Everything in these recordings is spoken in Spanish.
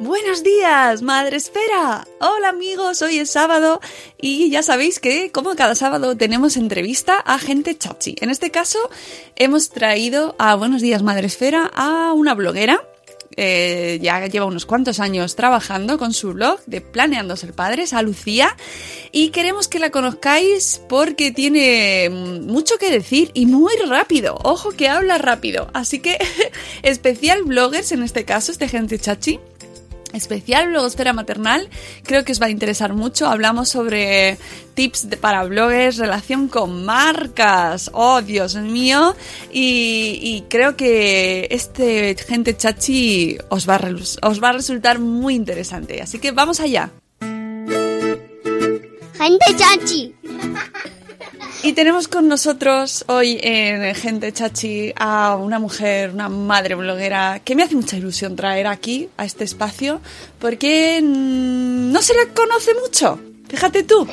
Buenos días, Madre Esfera. Hola amigos, hoy es sábado y ya sabéis que como cada sábado tenemos entrevista a gente chachi. En este caso hemos traído a Buenos días, Madre Esfera a una bloguera. eh, ya lleva unos cuantos años trabajando con su blog de Planeando Ser Padres, a Lucía, y queremos que la conozcáis porque tiene mucho que decir y muy rápido. Ojo que habla rápido. Así que especial bloggers en este caso, este gente chachi especial blogosfera maternal. Creo que os va a interesar mucho. Hablamos sobre tips para bloggers, relación con marcas. Oh, Dios mío. Y, creo que este gente chachi os va, os va a resultar muy interesante. Así que vamos allá. Gente chachi. Y tenemos con nosotros hoy en Gente Chachi a una mujer, una madre bloguera, que me hace mucha ilusión traer aquí, a este espacio, porque mm, no se le conoce mucho, fíjate tú.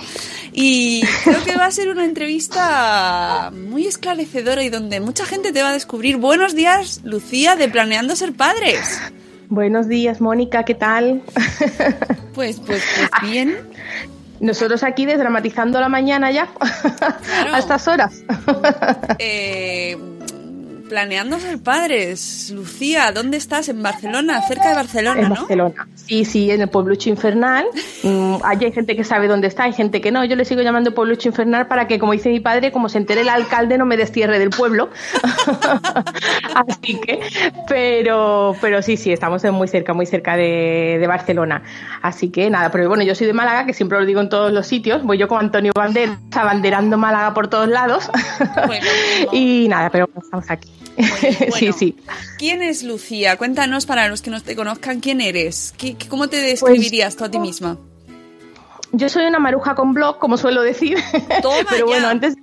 Y creo que va a ser una entrevista muy esclarecedora y donde mucha gente te va a descubrir. Buenos días, Lucía, de Planeando Ser Padres. Buenos días, Mónica, ¿qué tal? Pues, pues, pues bien. Nosotros aquí desdramatizando la mañana ya, a estas horas. Eh, planeando ser padres. Lucía, ¿dónde estás? En Barcelona, cerca de Barcelona, en ¿no? Barcelona. Sí, sí, en el pueblucho infernal. Mm, allí hay gente que sabe dónde está, hay gente que no. Yo le sigo llamando pueblucho infernal para que, como dice mi padre, como se entere el alcalde, no me destierre del pueblo. Así que, pero, pero sí, sí, estamos muy cerca, muy cerca de, de Barcelona. Así que nada, pero bueno, yo soy de Málaga, que siempre lo digo en todos los sitios. Voy yo con Antonio Banderas, abanderando Málaga por todos lados. Bueno, y nada, pero estamos aquí. sí, bueno. sí. ¿Quién es Lucía? Cuéntanos para los que no te conozcan quién eres. ¿Qué, qué- ¿Cómo te describirías tú a ti misma? Yo soy una maruja con blog, como suelo decir. Toma Pero bueno, antes,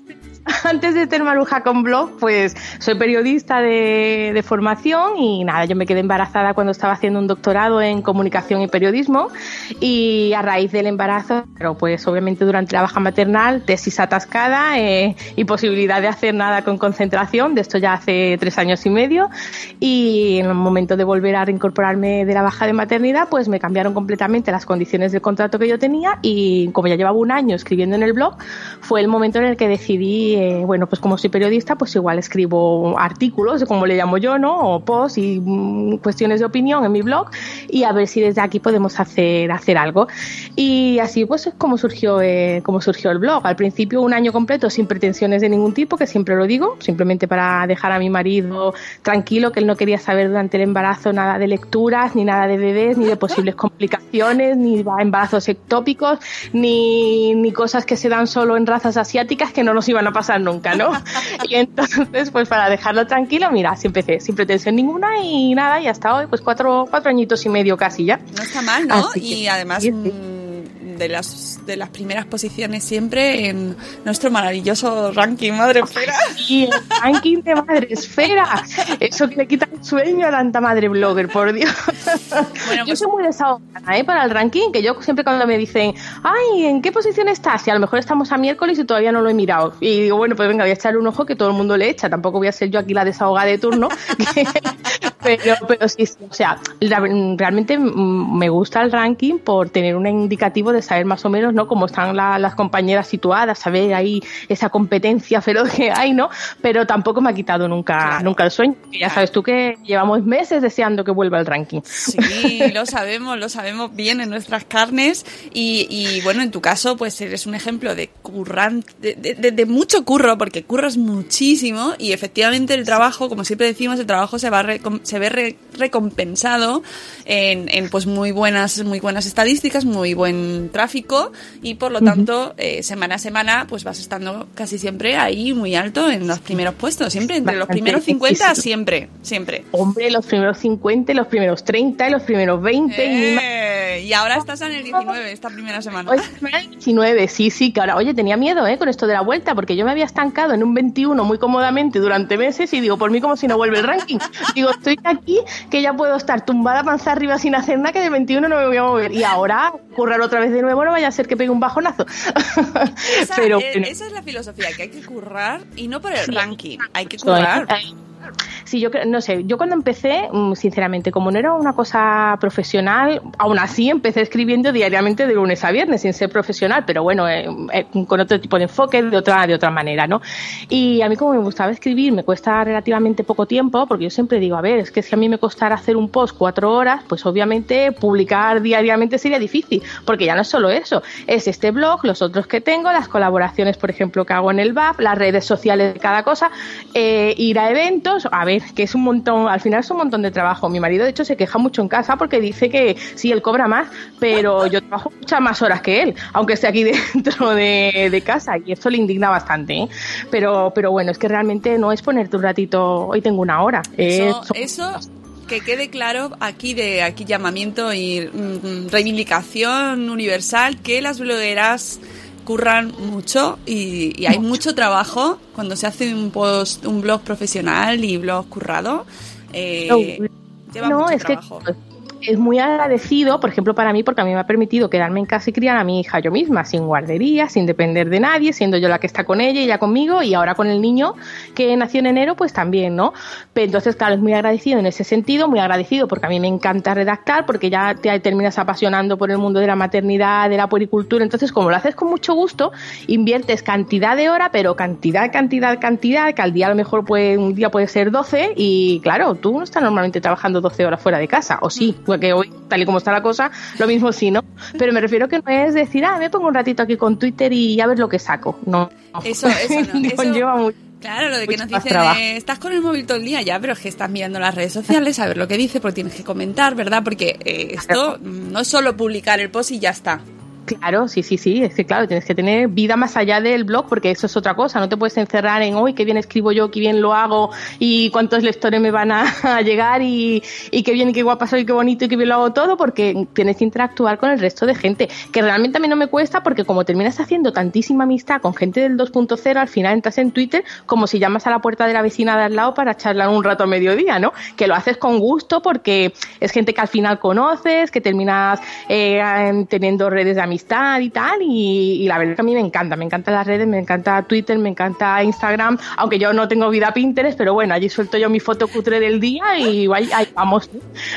antes de ser maruja con blog, pues soy periodista de, de formación y nada, yo me quedé embarazada cuando estaba haciendo un doctorado en comunicación y periodismo y a raíz del embarazo, pero pues obviamente durante la baja maternal, tesis atascada, eh, imposibilidad de hacer nada con concentración, de esto ya hace tres años y medio y en el momento de volver a reincorporarme de la baja de maternidad, pues me cambiaron completamente las condiciones del contrato que yo tenía y como ya llevaba un año escribiendo en el blog, fue el momento en el que decidí, eh, bueno, pues como soy periodista, pues igual escribo artículos, como le llamo yo, ¿no? O posts y mm, cuestiones de opinión en mi blog y a ver si desde aquí podemos hacer, hacer algo. Y así pues es como surgió, eh, como surgió el blog. Al principio un año completo sin pretensiones de ningún tipo, que siempre lo digo, simplemente para dejar a mi marido tranquilo, que él no quería saber durante el embarazo nada de lecturas, ni nada de bebés, ni de posibles complicaciones, ni embarazos ectópicos, ni, ni cosas que se dan solo en razas asiáticas que no nos iban a pasar nunca, ¿no? Y entonces, pues para dejarlo tranquilo, mira, así empecé, sin pretensión ninguna y nada, y hasta hoy, pues cuatro, cuatro añitos y medio casi ya. No está mal, ¿no? Así que- y además sí, sí. De las de las primeras posiciones siempre en nuestro maravilloso ranking, madre espera. Y el ranking de madre esfera, eso que le quita el sueño a tanta madre blogger, por Dios. Bueno, yo pues soy muy desahogada ¿eh? para el ranking, que yo siempre cuando me dicen, ay, ¿en qué posición estás? Y a lo mejor estamos a miércoles y todavía no lo he mirado. Y digo, bueno, pues venga, voy a echarle un ojo que todo el mundo le echa. Tampoco voy a ser yo aquí la desahogada de turno. que- pero, pero sí, sí, o sea, realmente mm, me gusta el ranking por tener un indicativo de saber más o menos, ¿no? Cómo están la- las compañeras situadas, saber ahí esa competencia feroz que hay, ¿no? Pero tampoco me ha quitado nunca, Claro. nunca el sueño. que Ya sabes tú que llevamos meses deseando que vuelva el ranking. Sí, lo sabemos, lo sabemos bien en nuestras carnes y, y, bueno, en tu caso pues eres un ejemplo de curran, de, de- de- de mucho curro, porque curras muchísimo y efectivamente el trabajo, como siempre decimos, el trabajo se va se ve re- recompensado en, en, pues muy buenas, muy buenas estadísticas, muy buen tráfico y por lo tanto eh, semana a semana pues vas estando casi siempre ahí muy alto en los primeros puestos, siempre entre los primeros 50 sí, sí. siempre, siempre. Hombre, los primeros 50, y los primeros 30, y los primeros 20, y y ahora estás en el 19, esta primera semana. El 19, sí, sí, que ahora, oye, tenía miedo, ¿eh? Con esto de la vuelta, porque yo me había estancado en un 21 muy cómodamente durante meses y digo, por mí como si no vuelve el ranking. Digo, estoy aquí, que ya puedo estar tumbada panza arriba sin hacer nada, que de 21 no me voy a mover. Y ahora, currar otra vez de nuevo, no vaya a ser que pegue un bajonazo. esa, Pero, eh, bueno. esa es la filosofía, que hay que currar y no por el Sí. ranking, hay que currar. Sí, yo no sé, yo cuando empecé, mm, sinceramente, como no era una cosa profesional, aún así empecé escribiendo diariamente de lunes a viernes, sin ser profesional, pero bueno, eh, eh, con otro tipo de enfoque, de otra, de otra manera, ¿no? Y a mí como me gustaba escribir, me cuesta relativamente poco tiempo, porque yo siempre digo, a ver, es que si a mí me costara hacer un post cuatro horas, pues obviamente publicar diariamente sería difícil, porque ya no es solo eso, es este blog, los otros que tengo, las colaboraciones, por ejemplo, que hago en el BAP, las redes sociales de cada cosa, eh, ir a eventos, a ver, que es un montón, al final es un montón de trabajo. Mi marido, de hecho, se queja mucho en casa porque dice que sí, él cobra más, pero yo trabajo muchas más horas que él, aunque esté aquí dentro de, de casa, y esto le indigna bastante. ¿eh? Pero, pero bueno, es que realmente no es ponerte un ratito, hoy tengo una hora. Eso, es- eso que quede claro aquí de aquí llamamiento y mm, reivindicación universal que las blogueras curran mucho y, y hay mucho trabajo cuando se hace un post, un blog profesional y blog currado. eh, lleva no, mucho es que trabajo. Es muy agradecido, por ejemplo, para mí, porque a mí me ha permitido quedarme en casa y criar a mi hija yo misma, sin guardería, sin depender de nadie, siendo yo la que está con ella y ella conmigo, y ahora con el niño que nació en enero, pues también, ¿no? Pero entonces, claro, es muy agradecido en ese sentido, muy agradecido porque a mí me encanta redactar, porque ya te terminas apasionando por el mundo de la maternidad, de la puericultura, entonces, como lo haces con mucho gusto, inviertes cantidad de hora, pero cantidad, cantidad, cantidad, que al día a lo mejor puede, un día puede ser 12, y claro, tú no estás normalmente trabajando 12 horas fuera de casa, o sí, porque hoy, tal y como está la cosa, lo mismo sí, ¿no? Pero me refiero que no es decir, ah, me pongo un ratito aquí con Twitter y ya ves lo que saco. No. Eso, eso no, eso- mucho. Claro, lo de que mucho nos dicen, eh, estás con el móvil todo el día, ya, pero es que estás mirando las redes sociales, a ver lo que dice, porque tienes que comentar, ¿verdad? Porque eh, esto mm, no es solo publicar el post y ya está. Claro, sí, sí, sí, es que claro, tienes que tener vida más allá del blog porque eso es otra cosa, no te puedes encerrar en hoy qué bien escribo yo, qué bien lo hago y cuántos lectores me van a, llegar y, y qué bien y qué guapa soy, qué bonito y qué bien lo hago todo porque tienes que interactuar con el resto de gente, que realmente a mí no me cuesta porque como terminas haciendo tantísima amistad con gente del 2.0, al final entras en Twitter como si llamas a la puerta de la vecina de al lado para charlar un rato a mediodía, ¿no? Que lo haces con gusto porque es gente que al final conoces, que terminas eh, teniendo redes de amistad y tal, y, y la verdad que a mí me encanta, me encantan las redes, me encanta Twitter, me encanta Instagram, aunque yo no tengo vida Pinterest, pero bueno, allí suelto yo mi foto cutre del día y ahí, ahí vamos.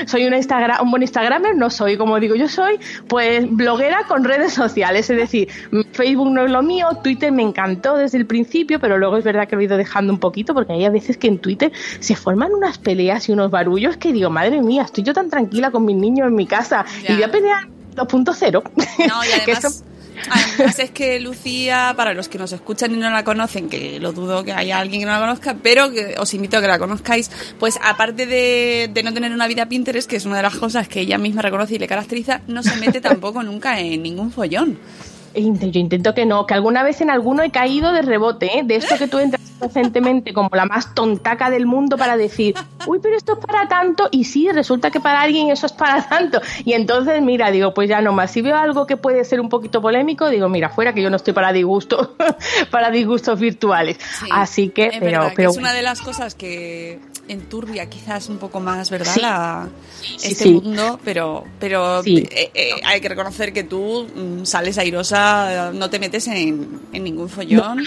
Soy una Instagram, un buen Instagramer, no soy, como digo, yo soy pues bloguera con redes sociales, es decir, Facebook no es lo mío, Twitter me encantó desde el principio, pero luego es verdad que lo he ido dejando un poquito porque hay a veces que en Twitter se forman unas peleas y unos barullos que digo, madre mía, estoy yo tan tranquila con mis niños en mi casa Ya. y voy a pelear 2.0. No, y Que además, además es que Lucía, para los que nos escuchan y no la conocen, que lo dudo que haya alguien que no la conozca, pero que os invito a que la conozcáis, pues aparte de, de no tener una vida Pinterest, que es una de las cosas que ella misma reconoce y le caracteriza, no se mete tampoco nunca en ningún follón. Yo intento que no, que alguna vez en alguno he caído de rebote, ¿eh? de esto que tú entras inocentemente como la más tontaca del mundo para decir, uy, pero esto es para tanto, y sí, resulta que para alguien eso es para tanto. Y entonces, mira, digo, pues ya nomás, si veo algo que puede ser un poquito polémico, digo, mira, fuera que yo no estoy para disgustos, para disgustos virtuales. Sí, Así que, es pero, verdad, que pero es una de las cosas que enturbia quizás un poco más, ¿verdad? Sí. La- Sí, este sí. mundo, pero, pero eh, eh, hay que reconocer que tú mm, sales airosa, no te metes en, en ningún follón.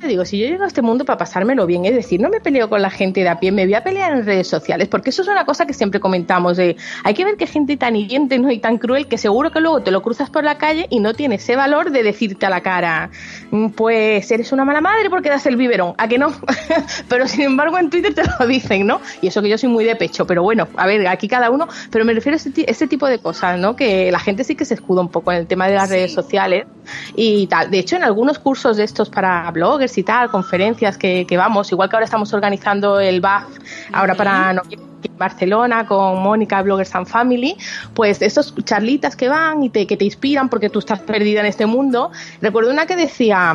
Digo, si yo llego a este mundo para pasármelo bien, es decir, no me peleo con la gente de a pie, me voy a pelear en redes sociales, porque eso es una cosa que siempre comentamos, de hay que ver qué gente tan hiriente ¿no? y tan cruel que seguro que luego te lo cruzas por la calle y no tiene ese valor de decirte a la cara, "Mm, pues eres una mala madre porque das el biberón, a que no, pero sin embargo en Twitter te lo dicen, ¿no? Y eso que yo soy muy de pecho, pero bueno, a ver, aquí cada uno, pero me refiero a este, este tipo de cosas, ¿no? Que la gente sí que se escuda un poco en el tema de las redes sociales y tal. De hecho, en algunos cursos de estos para bloggers y tal, conferencias que, que vamos, igual que ahora estamos organizando el BAF, ahora para noviembre en Barcelona con Mónica, Bloggers and Family, pues estos charlitas que van y te, que te inspiran porque tú estás perdida en este mundo. Recuerdo una que decía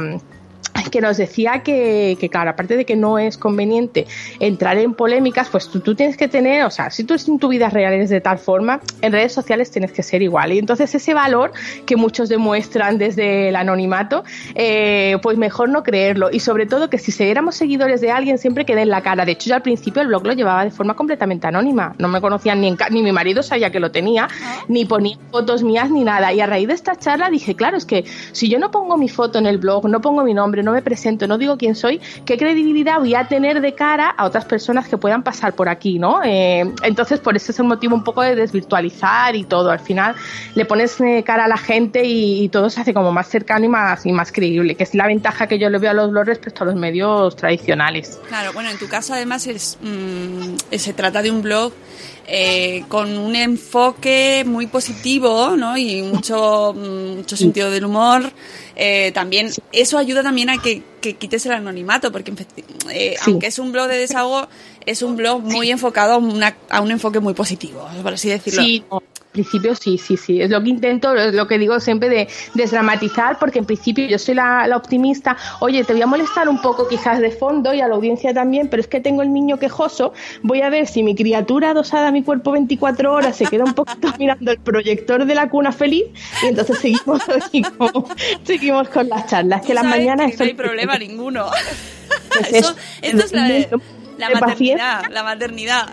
que nos decía que, que, claro, aparte de que no es conveniente entrar en polémicas, pues tú, tú tienes que tener, o sea, si tú en tu vida real eres de tal forma, en redes sociales tienes que ser igual. Y entonces ese valor que muchos demuestran desde el anonimato, eh, pues mejor no creerlo. Y sobre todo que si éramos seguidores de alguien, siempre que den la cara. De hecho, yo al principio el blog lo llevaba de forma completamente anónima. No me conocían ni, en ni mi marido sabía que lo tenía, ni ponía fotos mías ni nada. Y a raíz de esta charla dije, claro, es que si yo no pongo mi foto en el blog, no pongo mi nombre, no me presento, no digo quién soy, ¿qué credibilidad voy a tener de cara a otras personas que puedan pasar por aquí, ¿no? Eh, entonces, por eso es el motivo un poco de desvirtualizar y todo. Al final le pones eh, cara a la gente y, todo se hace como más cercano y más, y más creíble, que es la ventaja que yo le veo a los blogs respecto a los medios tradicionales. Claro, bueno, en tu caso además es, mm, se trata de un blog eh, con un enfoque muy positivo, ¿no? Y mucho, mm, mucho sentido del humor. Eh, también eso ayuda también a que, que quites el anonimato, porque eh, Sí. aunque es un blog de desahogo, es un blog muy enfocado a, una- a un enfoque muy positivo, por así decirlo. Sí, no, en principio sí, sí, sí. Es lo que intento, es lo que digo siempre de desdramatizar, porque en principio yo soy la, la optimista. Oye, te voy a molestar un poco quizás de fondo y a la audiencia también, pero es que tengo el niño quejoso. Voy a ver si mi criatura adosada a mi cuerpo 24 horas se queda un poquito mirando el proyector de la cuna feliz y entonces seguimos, seguimos, seguimos con las charlas. Que las mañanas que no hay problema ninguno. Pues Eso, es- esto es la, maternidad, la maternidad.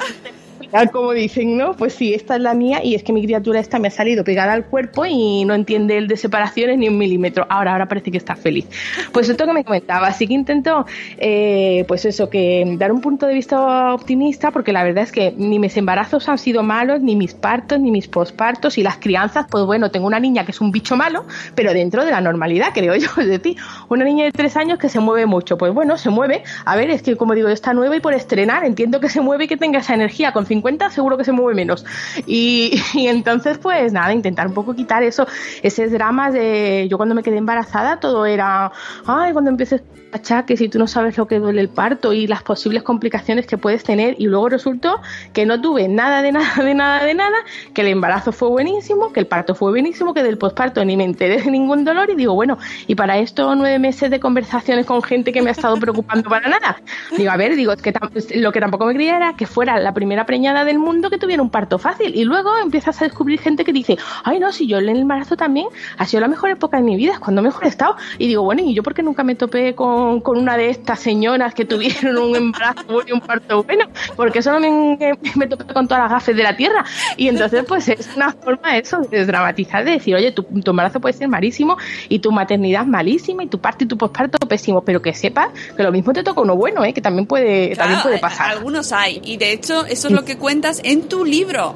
Tal como dicen, ¿no? Pues sí, esta es la mía y es que mi criatura esta me ha salido pegada al cuerpo y no entiende el de separaciones ni un milímetro. Ahora, ahora parece que está feliz. Pues esto que me comentaba, así que intento, eh, pues eso, que dar un punto de vista optimista porque la verdad es que ni mis embarazos han sido malos, ni mis partos, ni mis pospartos y las crianzas, pues bueno, tengo una niña que es un bicho malo, pero dentro de la normalidad, creo yo. Es decir, una niña de tres años que se mueve mucho, pues bueno, se mueve. A ver, es que como digo, está nueva y por estrenar, entiendo que se mueve y que tenga esa energía. Con 50 seguro que se mueve menos. Y, y entonces, pues nada, intentar un poco quitar eso, ese drama de yo cuando me quedé embarazada, todo era, ay, cuando empieces achaques y tú no sabes lo que duele el parto y las posibles complicaciones que puedes tener y luego resultó que no tuve nada de nada de nada de nada, que el embarazo fue buenísimo, que el parto fue buenísimo, que del posparto ni me enteré de ningún dolor y digo, bueno, y para esto nueve meses de conversaciones con gente que me ha estado preocupando para nada. Digo, a ver, digo, es que lo que tampoco me creía era que fuera la primera del mundo que tuviera un parto fácil y luego empiezas a descubrir gente que dice, ay no, si yo en el embarazo también ha sido la mejor época de mi vida, es cuando mejor he estado. Y digo, bueno, ¿y yo por qué nunca me topé con, con una de estas señoras que tuvieron un embarazo y un parto bueno? Porque solo me, me topé con todas las gafes de la tierra. Y entonces, pues es una forma eso de desdramatizar, de decir, oye, tu, tu embarazo puede ser malísimo y tu maternidad malísima y tu parto y tu posparto pésimo, pero que sepas que lo mismo te toca uno bueno, ¿eh? que también puede, también Claro, puede pasar. Algunos hay. Y de hecho, eso es lo que cuentas en tu libro.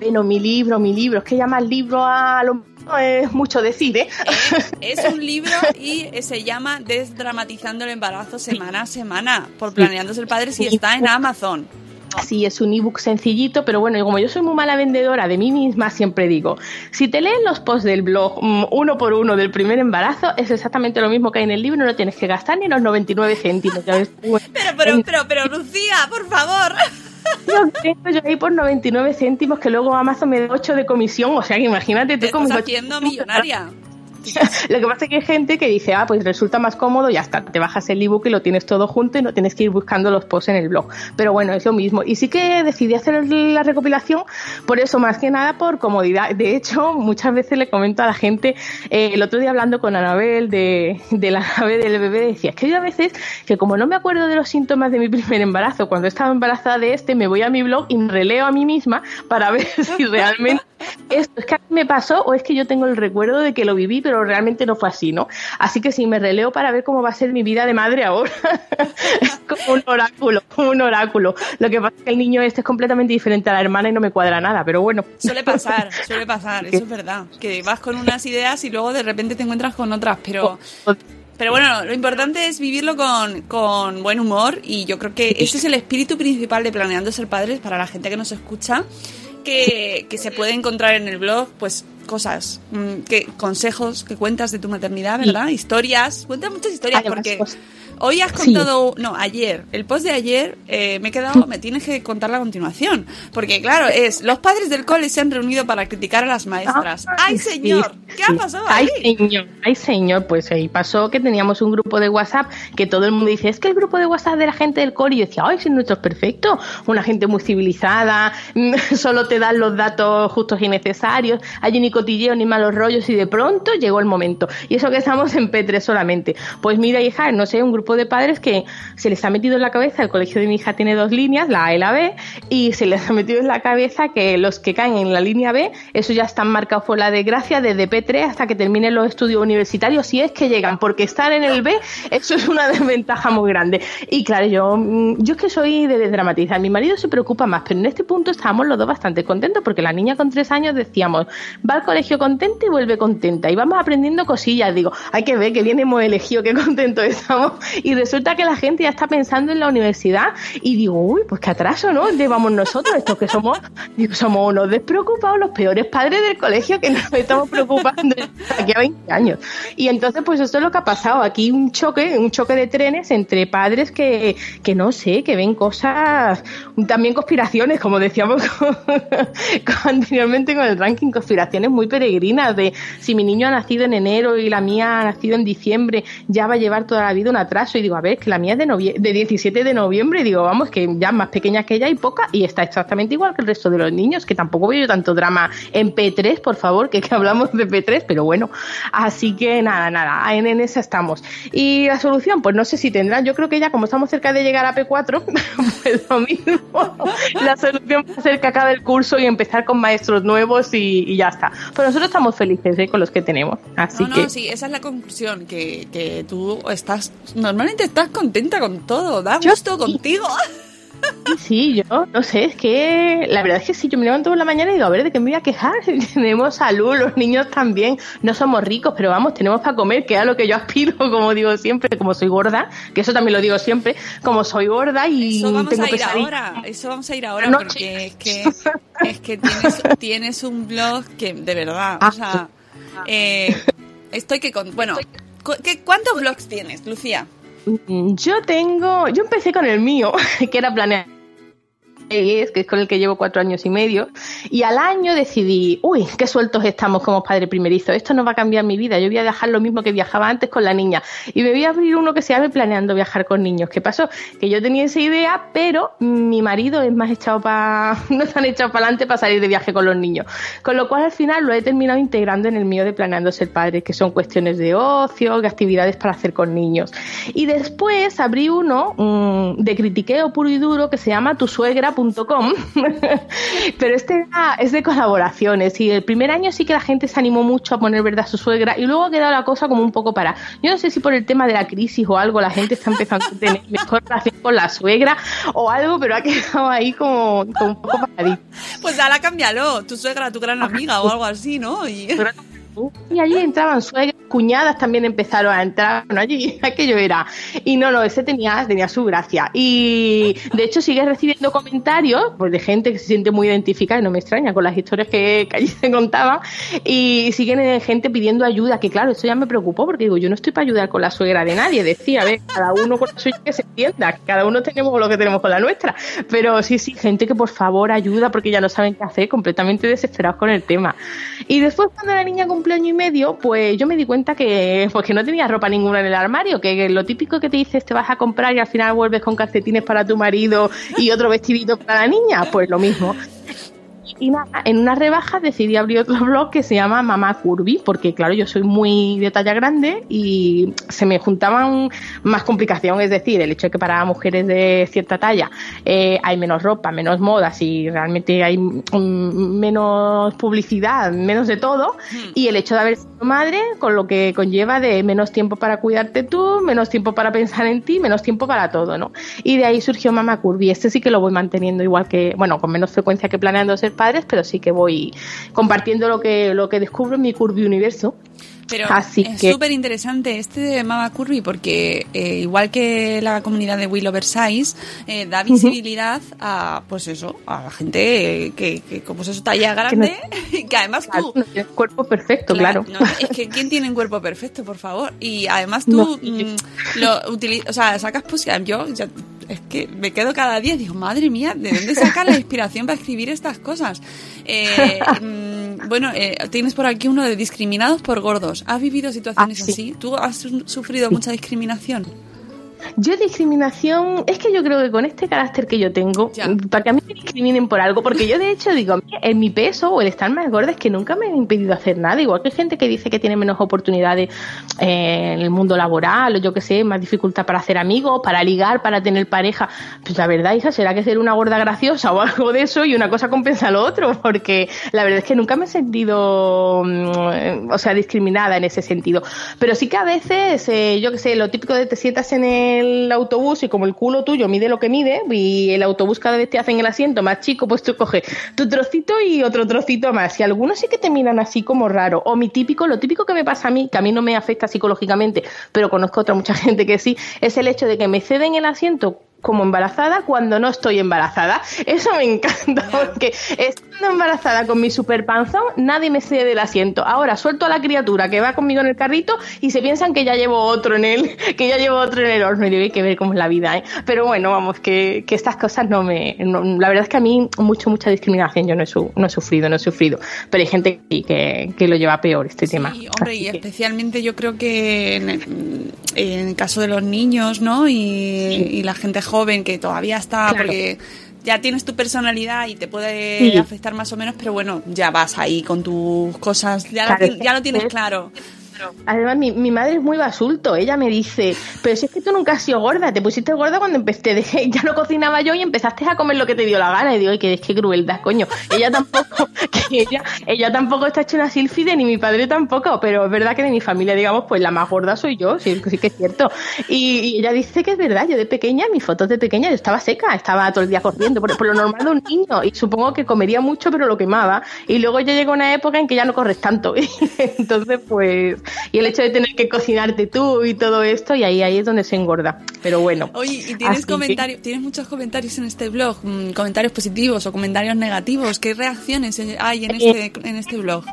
Bueno, mi libro, mi libro, es que llamar libro a lo no es mucho decir, ¿eh? Es un libro y se llama Desdramatizando el embarazo semana a semana por Planeándose el Padre si está en Amazon. Sí, es un ebook sencillito, pero bueno, y como yo soy muy mala vendedora de mí misma, siempre digo, si te leen los posts del blog mm, uno por uno del primer embarazo, es exactamente lo mismo que hay en el libro, no tienes que gastar ni los 99 céntimos. Pero, pero, pero, pero, Lucía, por favor. Yo tengo yo ahí por 99 céntimos que luego Amazon me da 8 de comisión, o sea que imagínate Te tú como estás haciendo millonaria. Lo que pasa es que hay gente que dice, ah, pues resulta más cómodo, ya está, te bajas el ebook y lo tienes todo junto y no tienes que ir buscando los posts en el blog. Pero bueno, es lo mismo. Y sí que decidí hacer la recopilación por eso, más que nada por comodidad. De hecho, muchas veces le comento a la gente, eh, el otro día hablando con Anabel de, de la nave del bebé, decía, es que hay a veces que como no me acuerdo de los síntomas de mi primer embarazo, cuando estaba embarazada de este, me voy a mi blog y me releo a mí misma para ver si realmente esto es que a mí me pasó o es que yo tengo el recuerdo de que lo viví, pero realmente no fue así, ¿no? Así que sí, me releo para ver cómo va a ser mi vida de madre ahora. es como un oráculo, como un oráculo. Lo que pasa es que el niño este es completamente diferente a la hermana y no me cuadra nada, pero bueno. Suele pasar, suele pasar, eso es verdad. Que vas con unas ideas y luego de repente te encuentras con otras, pero... Pero bueno, lo importante es vivirlo con, con buen humor y yo creo que ese es el espíritu principal de Planeando Ser Padres para la gente que nos escucha que, que se puede encontrar en el blog, pues cosas, mm, que consejos que cuentas de tu maternidad, ¿verdad? Historias, cuenta muchas historias Además, porque pues, hoy has sí. contado, no, ayer, el post de ayer eh, me he quedado, me tienes que contar la continuación, porque claro, es, los padres del cole se han reunido para criticar a las maestras. ¡Ay, sí, señor! ¿Qué ha pasado ahí? Ay, señor, ay, señor, pues ahí pasó que teníamos un grupo de WhatsApp que todo el mundo dice, es que el grupo de WhatsApp de la gente del core, y yo decía, ay, si nuestro es perfecto, una gente muy civilizada, solo te dan los datos justos y necesarios, hay ni cotilleo ni malos rollos, y de pronto llegó el momento. Y eso que estamos en P3 solamente. Pues mira, hija, no sé, un grupo de padres que se les ha metido en la cabeza, el colegio de mi hija tiene dos líneas, la A y la B, y se les ha metido en la cabeza que los que caen en la línea B, eso ya están marcados por la desgracia desde P3 hasta que terminen los estudios universitarios, si es que llegan, porque estar en el B, eso es una desventaja muy grande. Y claro, yo, mm, yo es que soy de desdramatizar, mi marido se preocupa más, pero en este punto estábamos los dos bastante contentos, porque la niña con tres años decíamos, va al colegio contenta y vuelve contenta, y vamos aprendiendo cosillas, digo, hay que ver que bien hemos elegido, qué contentos estamos, y resulta que la gente ya está pensando en la universidad, y digo, uy, pues qué atraso, ¿no? Llevamos nosotros, estos que somos, somos unos despreocupados, los peores padres del colegio que nos estamos preocupando aquí a 20 años. Y entonces, pues esto es lo que ha pasado. Aquí un choque, un choque de trenes entre padres que, que no sé, que ven cosas, también conspiraciones, como decíamos anteriormente con el ranking, conspiraciones muy peregrinas de si mi niño ha nacido en enero y la mía ha nacido en diciembre, ya va a llevar toda la vida un atraso. Y digo, a ver, que la mía es de, novie- de 17 de noviembre, y digo, vamos, que ya más pequeña que ella y poca, y está exactamente igual que el resto de los niños, que tampoco veo yo tanto drama en P3, por favor, que, que hablamos de P3, pero bueno, así que nada, nada, en, en esa estamos. Y la solución, pues no sé si tendrán, yo creo que ya como estamos cerca de llegar a P4, pues lo mismo, la solución va a ser que acabe el curso y empezar con maestros nuevos y, y ya está. Pero nosotros estamos felices ¿eh? con los que tenemos, así no, no, que... sí, esa es la conclusión, que, que tú estás, normalmente estás contenta con todo, da Yo gusto contigo. Sí, yo no sé, es que la verdad es que sí, yo me levanto por la mañana y digo, a ver, ¿de qué me voy a quejar? tenemos salud, los niños también, no somos ricos, pero vamos, tenemos para comer, que es a lo que yo aspiro, como digo siempre, como soy gorda, que eso también lo digo siempre, como soy gorda y Eso vamos tengo a ir ahora, eso vamos a ir ahora No, porque es que, es que tienes, tienes un blog que de verdad, Ah, o sea, eh, estoy que con, bueno, cu- ¿qué- ¿cuántos blogs tienes, Lucía? Mm, Yo tengo, yo empecé con el mío, que era planear que es con el que llevo cuatro años y medio, y al año decidí, uy, qué sueltos estamos como padre primerizo, esto no va a cambiar mi vida, yo voy a dejar lo mismo que viajaba antes con la niña, y me voy a abrir uno que se llame Planeando Viajar con Niños. ¿Qué pasó? Que yo tenía esa idea, pero mi marido es más echado para, no tan echado para adelante para salir de viaje con los niños, con lo cual al final lo he terminado integrando en el mío de Planeando Ser Padre, que son cuestiones de ocio, de actividades para hacer con niños. Y después abrí uno mm, de critiqueo puro y duro que se llama tusuegra.com, pero este es de colaboraciones. Y el primer año sí que la gente se animó mucho a poner verdad a su suegra y luego ha quedado la cosa como un poco para. Yo no sé si por el tema de la crisis o algo, la gente está empezando a tener mejor relación con la suegra o algo, pero ha quedado ahí como, como un poco paradito. Pues ahora cámbialo, tu suegra, tu gran amiga o algo así, ¿no? Y, Y allí entraban suegras, cuñadas también empezaron a entrar, bueno, allí aquello era. Y no, no, ese tenía, tenía su gracia. Y de hecho sigue recibiendo comentarios pues, de gente que se siente muy identificada, y no me extraña, con las historias que, que allí se contaban. Y siguen eh, gente pidiendo ayuda, que claro, eso ya me preocupó, porque digo, yo no estoy para ayudar con la suegra de nadie. Decía, a ver, cada uno con la suya que se entienda, cada uno tenemos lo que tenemos con la nuestra. Pero sí, sí, gente que por favor ayuda porque ya no saben qué hacer, completamente desesperados con el tema. Y después cuando la niña año y medio, pues yo me di cuenta que, pues que no tenía ropa ninguna en el armario, que lo típico que te dices te vas a comprar y al final vuelves con calcetines para tu marido y otro vestidito para la niña, pues lo mismo. Y nada, en una rebaja decidí abrir otro blog que se llama Mamá Curvy, porque claro, yo soy muy de talla grande y se me juntaban más complicaciones, es decir, el hecho de que para mujeres de cierta talla eh, hay menos ropa, menos modas y realmente hay menos publicidad, menos de todo, y el hecho de haber sido madre, con lo que conlleva de menos tiempo para cuidarte tú, menos tiempo para pensar en ti, menos tiempo para todo, ¿no? Y de ahí surgió Mamá Curvy. Este sí que lo voy manteniendo igual que, bueno, con menos frecuencia que planeando ser padres, pero sí que voy compartiendo lo que, lo que descubro en mi Curvy universo. Pero Así es que- súper interesante este de Mama Curvy porque eh, igual que la comunidad de Will Oversize eh, da visibilidad a pues eso a la gente eh, que, que como es eso talla grande y que además Claro, tú no cuerpo perfecto, claro. no, es que quién tiene un cuerpo perfecto por favor y además tú mm, lo utilizas o sea sacas posibilidad yo ya- es que me quedo cada día y digo madre mía de dónde sacas la inspiración para escribir estas cosas Eh, mm, bueno eh, tienes por aquí uno de discriminados por gordos has vivido situaciones Ah, sí. así tú has su- sufrido mucha discriminación Yo discriminación, es que yo creo que con este carácter que yo tengo, Ya. para que a mí me discriminen por algo, porque yo de hecho digo, en mi peso o el estar más gorda es que nunca me ha impedido hacer nada, igual que hay gente que dice que tiene menos oportunidades eh, en el mundo laboral o yo que sé, más dificultad para hacer amigos, para ligar, para tener pareja, pues la verdad, hija, será que ser una gorda graciosa o algo de eso y una cosa compensa lo otro, porque la verdad es que nunca me he sentido, mm, o sea, discriminada en ese sentido, pero sí que a veces, eh, yo que sé, lo típico de te sientas en el autobús y como el culo tuyo mide lo que mide y el autobús cada vez te hacen el asiento más chico, pues tú coges tu trocito y otro trocito más. Y algunos sí que te miran así como raro. O mi típico, lo típico que me pasa a mí, que a mí no me afecta psicológicamente, pero conozco a otra mucha gente que sí, es el hecho de que me ceden el asiento como embarazada cuando no estoy embarazada. Eso me encanta porque estando embarazada con mi super panzón, nadie me cede el asiento. Ahora suelto a la criatura que va conmigo en el carrito y se piensan que ya llevo otro en el, que ya llevo otro en el horno. Y digo, hay que ver cómo es la vida, ¿eh? Pero bueno, vamos, que, que estas cosas no me. no- la verdad es que a mí, mucho, mucha discriminación yo no he, su- no he sufrido, no he sufrido. Pero hay gente que, que, que lo lleva peor este tema. Sí, hombre, Así y que- especialmente yo creo que en el, en el caso de los niños, ¿no? Y, y la gente joven que todavía está, Claro. porque ya tienes tu personalidad y te puede Sí. afectar más o menos, pero bueno, ya vas ahí con tus cosas, ya, lo, Claro, ya lo tienes es- Además, mi, madre es muy basulto. Ella me dice, pero si es que tú nunca has sido gorda, te pusiste gorda cuando empecé, ya no cocinaba yo y empezaste a comer lo que te dio la gana. Y digo, ay, que, qué crueldad, coño. Ella tampoco, que ella, ella tampoco está hecha una sílfide, ni mi padre tampoco, pero es verdad que de mi familia, digamos, pues la más gorda soy yo, sí, sí que es cierto. Y, y ella dice que es verdad, yo de pequeña, mis fotos de pequeña, yo estaba seca, estaba todo el día corriendo, por, por lo normal de un niño, y supongo que comería mucho, pero lo quemaba. Y luego ya llegó una época en que ya no corres tanto. Entonces, pues, y el hecho de tener que cocinarte tú y todo esto, y ahí, ahí es donde se engorda. Pero bueno. Oye, y tienes que- comentarios, tienes muchos comentarios en este blog, mm, comentarios positivos o comentarios negativos. ¿Qué reacciones hay en este, en este blog?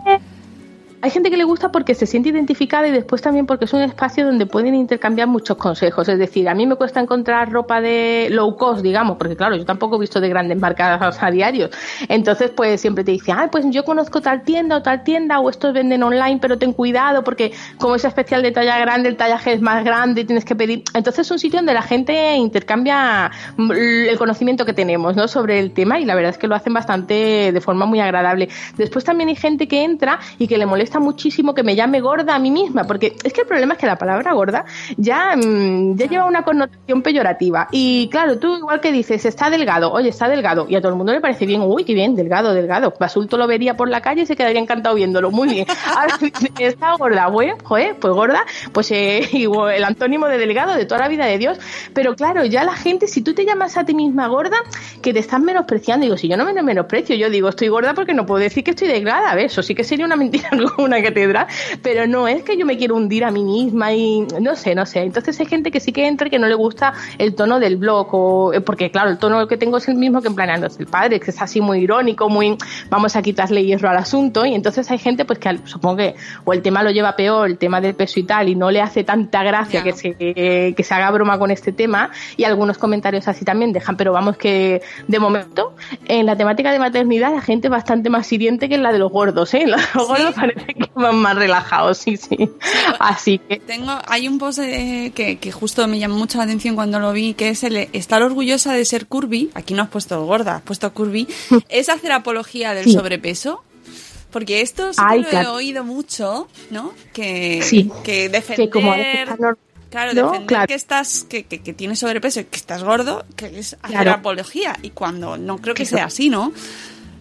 Hay gente que le gusta porque se siente identificada y después también porque es un espacio donde pueden intercambiar muchos consejos. Es decir, a mí me cuesta encontrar ropa de low cost, digamos, porque claro, yo tampoco he visto de grandes marcas a diarios. Entonces, pues siempre te dice, ah, pues yo conozco tal tienda o tal tienda o estos venden online, pero ten cuidado porque como es especial de talla grande, el tallaje es más grande y tienes que pedir. Entonces es un sitio donde la gente intercambia mm, el conocimiento que tenemos, ¿no? Sobre el tema y la verdad es que lo hacen bastante de forma muy agradable. Después también hay gente que entra y que le molesta muchísimo que me llame gorda a mí misma, porque es que el problema es que la palabra gorda ya, mm, ya lleva una connotación peyorativa. Y claro, tú igual que dices, está delgado, oye, está delgado, y a todo el mundo le parece bien, uy, qué bien, delgado, delgado. Basulto lo vería por la calle y se quedaría encantado viéndolo, muy bien. Ahora está gorda, bueno, joder, pues gorda, pues eh, igual, el antónimo de delgado de toda la vida de Dios. Pero claro, ya la gente, si tú te llamas a ti misma gorda, que te estás menospreciando, digo, si yo no me menosprecio, yo digo, estoy gorda porque no puedo decir que estoy delgada, a ver, eso sí que sería una mentira una catedral, pero no es que yo me quiero hundir a mí misma y no sé, no sé. Entonces hay gente que sí que entra y que no le gusta el tono del blog, o, eh, porque claro, el tono que tengo es el mismo que en Planeando es el padre, que es así muy irónico, muy vamos a quitarle hierro al asunto, y entonces hay gente pues que supongo que o el tema lo lleva peor, el tema del peso y tal, y no le hace tanta gracia que se, eh, que se haga broma con este tema, y algunos comentarios así también dejan, pero vamos que de momento en la temática de maternidad la gente es bastante más hiriente que en la de los gordos, ¿eh? Los gordos parece van más relajados, sí, sí. Así que. Tengo, hay un post eh, que, que justo me llamó mucho la atención cuando lo vi, que es el estar orgullosa de ser curvy. Aquí no has puesto gorda, has puesto curvy. es hacer apología del Sí. sobrepeso. Porque esto sí que Ay, lo he oído mucho, ¿no? Que, Sí. que defender... Que como Claro, ¿no? defender Claro. que estás, que, que, que tienes sobrepeso y que estás gordo, que es hacer Claro. apología. Y cuando no creo que Claro. sea así, ¿no?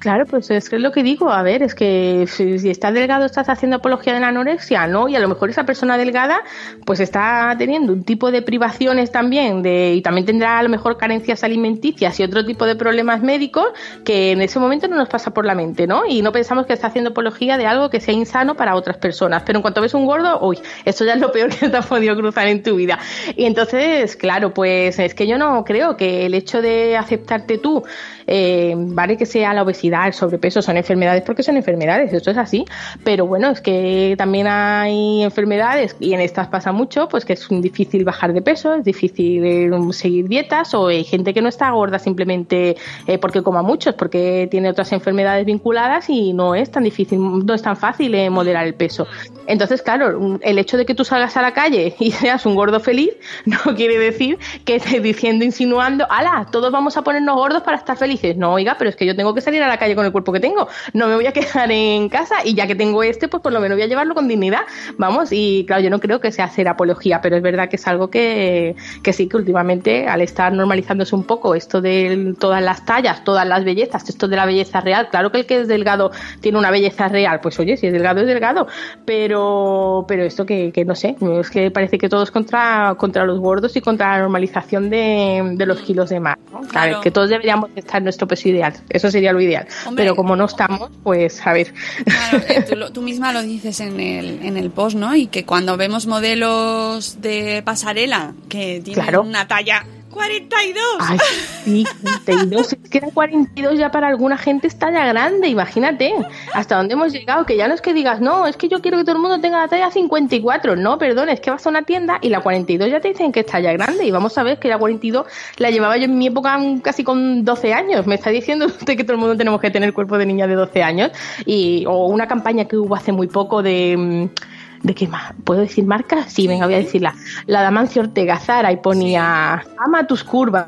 Claro, pues es que es lo que digo. A ver, es que si, estás delgado estás haciendo apología de la anorexia, ¿no? Y a lo mejor esa persona delgada pues está teniendo un tipo de privaciones también de, y también tendrá a lo mejor carencias alimenticias y otro tipo de problemas médicos que en ese momento no nos pasa por la mente, ¿no? Y no pensamos que está haciendo apología de algo que sea insano para otras personas. Pero en cuanto ves un gordo, uy, eso ya es lo peor que te ha podido cruzar en tu vida. Y entonces, claro, pues es que yo no creo que el hecho de aceptarte tú eh, vale que sea la obesidad, sobrepeso, son enfermedades porque son enfermedades, esto es así. Pero bueno, es que también hay enfermedades y en estas pasa mucho, pues que es difícil bajar de peso, es difícil eh, seguir dietas o hay gente que no está gorda simplemente eh, porque coma mucho, es porque tiene otras enfermedades vinculadas y no es tan difícil, no es tan fácil eh, moderar el peso. Entonces, claro, el hecho de que tú salgas a la calle y seas un gordo feliz no quiere decir que estés diciendo, insinuando, ala, todos vamos a ponernos gordos para estar felices. No, oiga, pero es que yo tengo que salir a la calle con el cuerpo que tengo. No me voy a quedar en casa y ya que tengo este, pues por lo menos voy a llevarlo con dignidad. Vamos, y claro, yo no creo que sea hacer apología, pero es verdad que es algo que, que sí, que últimamente al estar normalizándose un poco esto de todas las tallas, todas las bellezas, esto de la belleza real, claro que el que es delgado tiene una belleza real, pues oye, si es delgado es delgado, pero pero esto que, que no sé, es que parece que todo es contra, contra los gordos y contra la normalización de, de los kilos de más. ¿no? Claro. A ver, que todos deberíamos estar en nuestro peso ideal, eso sería lo ideal, Hombre. pero como no estamos, pues a ver. Claro, eh, tú, lo- tú misma lo dices en el, en el post, ¿no? Y que cuando vemos modelos de pasarela que tienen Claro. una talla 42. Ay, sí, 42. Es que era 42 ya para alguna gente está ya grande, imagínate. Hasta dónde hemos llegado, que ya no es que digas, no, es que yo quiero que todo el mundo tenga la talla 54. No, perdón, es que vas a una tienda y la 42 ya te dicen que está ya grande. Y vamos a ver que la 42 la llevaba yo en mi época casi con 12 años. Me está diciendo usted que todo el mundo tenemos que tener cuerpo de niña de 12 años. Y, o una campaña que hubo hace muy poco de... mm, ¿De qué más? ¿Puedo decir marca? Sí, venga, voy a decirla. La Damancio Ortega Zara y ponía Ama tus curvas.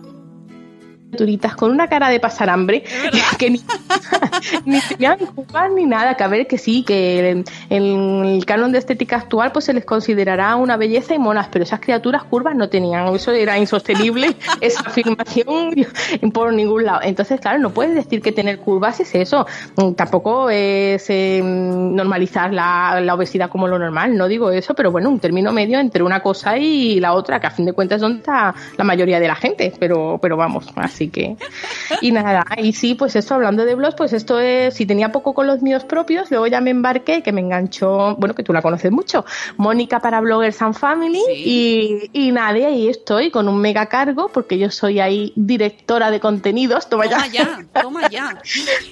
Turitas con una cara de pasar hambre que ni, ni tenían curvas ni nada que a ver que sí que en el, el canon de estética actual pues se les considerará una belleza y monas pero esas criaturas curvas no tenían eso era insostenible esa afirmación por ningún lado. Entonces claro no puedes decir que tener curvas es eso. Mm, tampoco es eh, normalizar la, la obesidad como lo normal no digo eso pero bueno un término medio entre una cosa y la otra que a fin de cuentas es donde está la mayoría de la gente pero pero vamos así que y nada y sí pues esto hablando de blogs pues esto es si tenía poco con los míos propios luego ya me embarqué que me enganchó bueno que tú la conoces mucho Mónica para Bloggers and Family y, y nada y ahí estoy con un mega cargo porque yo soy ahí directora de contenidos toma Toma ya ya, toma ya.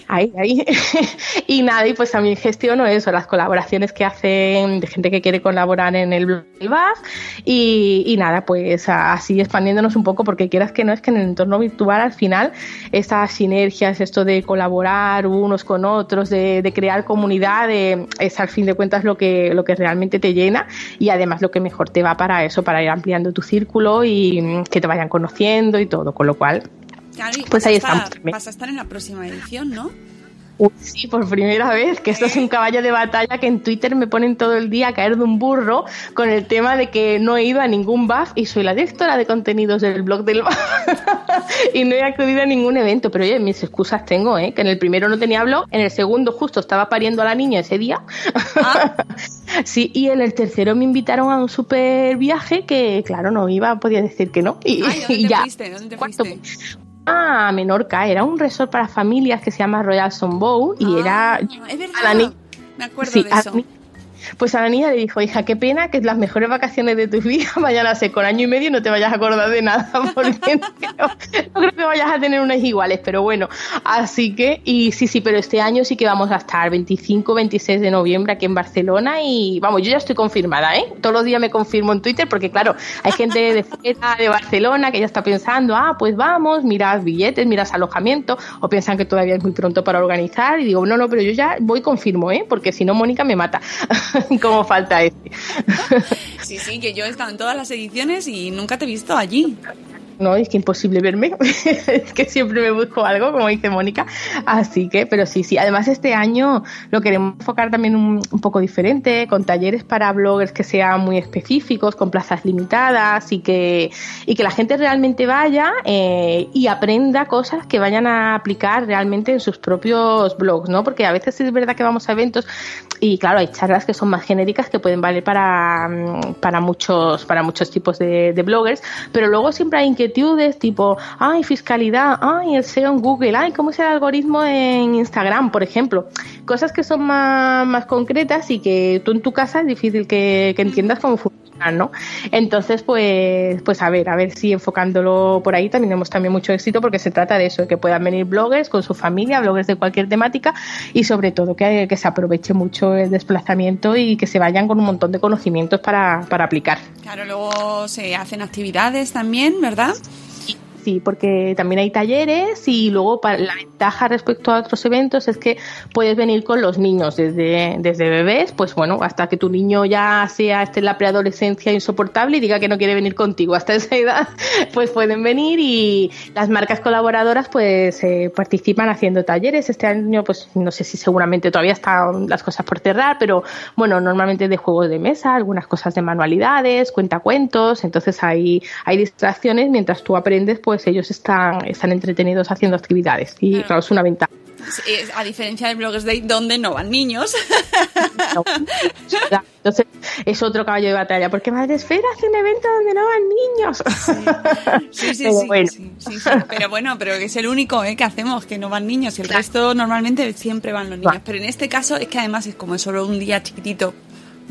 Ahí, ahí. y nada, y pues también gestiono eso, las colaboraciones que hacen de gente que quiere colaborar en el blog del BAF. Y, y nada, pues así expandiéndonos un poco, porque quieras que no, es que en el entorno virtual al final estas sinergias, esto de colaborar unos con otros, de, de crear comunidad, de- es al fin de cuentas lo que, lo que realmente te llena y además lo que mejor te va para eso, para ir ampliando tu círculo y mm, que te vayan conociendo y todo, con lo cual Claro, y Pues ahí estamos. Vas a estar en la próxima edición, ¿no? Uy, sí, por primera vez, que esto es un caballo de batalla que en Twitter me ponen todo el día a caer de un burro con el tema de que no he ido a ningún BAF y soy la directora de contenidos del blog del BAF y no he acudido a ningún evento. Pero oye, mis excusas tengo, ¿eh? que en el primero no tenía blog, en el segundo justo estaba pariendo a la niña ese día. Sí, y en el tercero me invitaron a un super viaje que, claro, no iba, podía decir que no. Y, Ay, ¿dónde y ya. fuiste? ¿Dónde te Cuarto, fuiste? A Menorca, era un resort para familias que se llama Royal Sombow y era Ah, es verdad. a la ni- Me acuerdo Sí, de eso. Pues a la niña le dijo, hija, qué pena que las mejores vacaciones de tu vida vayan a ser con año y medio y no te vayas a acordar de nada, porque no no creo que vayas a tener unas iguales, pero bueno, así que, y sí, sí, pero este año sí que vamos a estar 25, 26 de noviembre aquí en Barcelona y vamos, yo ya estoy confirmada, ¿eh? Todos los días me confirmo en Twitter porque claro, hay gente de fuera de Barcelona que ya está pensando, ah, pues vamos, miras billetes, miras alojamiento, o piensan que todavía es muy pronto para organizar y digo, no, no, pero yo ya voy confirmo, ¿eh? Porque si no, Mónica me mata. ¿Cómo falta este? Sí, sí, que yo he estado en todas las ediciones y nunca te he visto allí. No, es que imposible verme, es que siempre me busco algo, como dice Mónica, así que, pero sí, sí, además este año lo queremos enfocar también un, poco diferente, con talleres para bloggers que sean muy específicos, con plazas limitadas y que, y que la gente realmente vaya eh, y aprenda cosas que vayan a aplicar realmente en sus propios blogs, ¿no? Porque a veces es verdad que vamos a eventos y claro, hay charlas que son más genéricas que pueden valer para, para, muchos, para muchos tipos de, de bloggers, pero luego siempre hay tipo, ay, fiscalidad, ay, el SEO en Google, ay, cómo es el algoritmo en Instagram, por ejemplo. Cosas que son más, más concretas y que tú en tu casa es difícil que, que entiendas cómo ¿no? Entonces, pues, pues a ver, a ver si enfocándolo por ahí también tenemos también mucho éxito porque se trata de eso, de que puedan venir bloggers con su familia, bloggers de cualquier temática y sobre todo que, que se aproveche mucho el desplazamiento y que se vayan con un montón de conocimientos para, para aplicar. Claro, luego se hacen actividades también, ¿verdad? Sí, porque también hay talleres y luego para, la ventaja respecto a otros eventos es que puedes venir con los niños desde, desde bebés, pues bueno, hasta que tu niño ya sea esté en la preadolescencia insoportable y diga que no quiere venir contigo hasta esa edad, pues pueden venir y las marcas colaboradoras pues eh, participan haciendo talleres. Este año pues no sé si seguramente todavía están las cosas por cerrar, pero bueno, normalmente de juegos de mesa, algunas cosas de manualidades, cuentacuentos, entonces hay, hay distracciones mientras tú aprendes pues pues ellos están, están entretenidos haciendo actividades y claro, es una ventaja. A diferencia de Bloggers Day, donde no van niños. No, entonces, es otro caballo de batalla, porque Madre Esfera hace un evento donde no van niños. Sí, sí, sí, pero, sí, bueno. sí, sí, sí, Pero bueno, pero es el único ¿eh? que hacemos, que no van niños, y el claro. resto normalmente siempre van los niños. Pero en este caso es que además es como solo un día chiquitito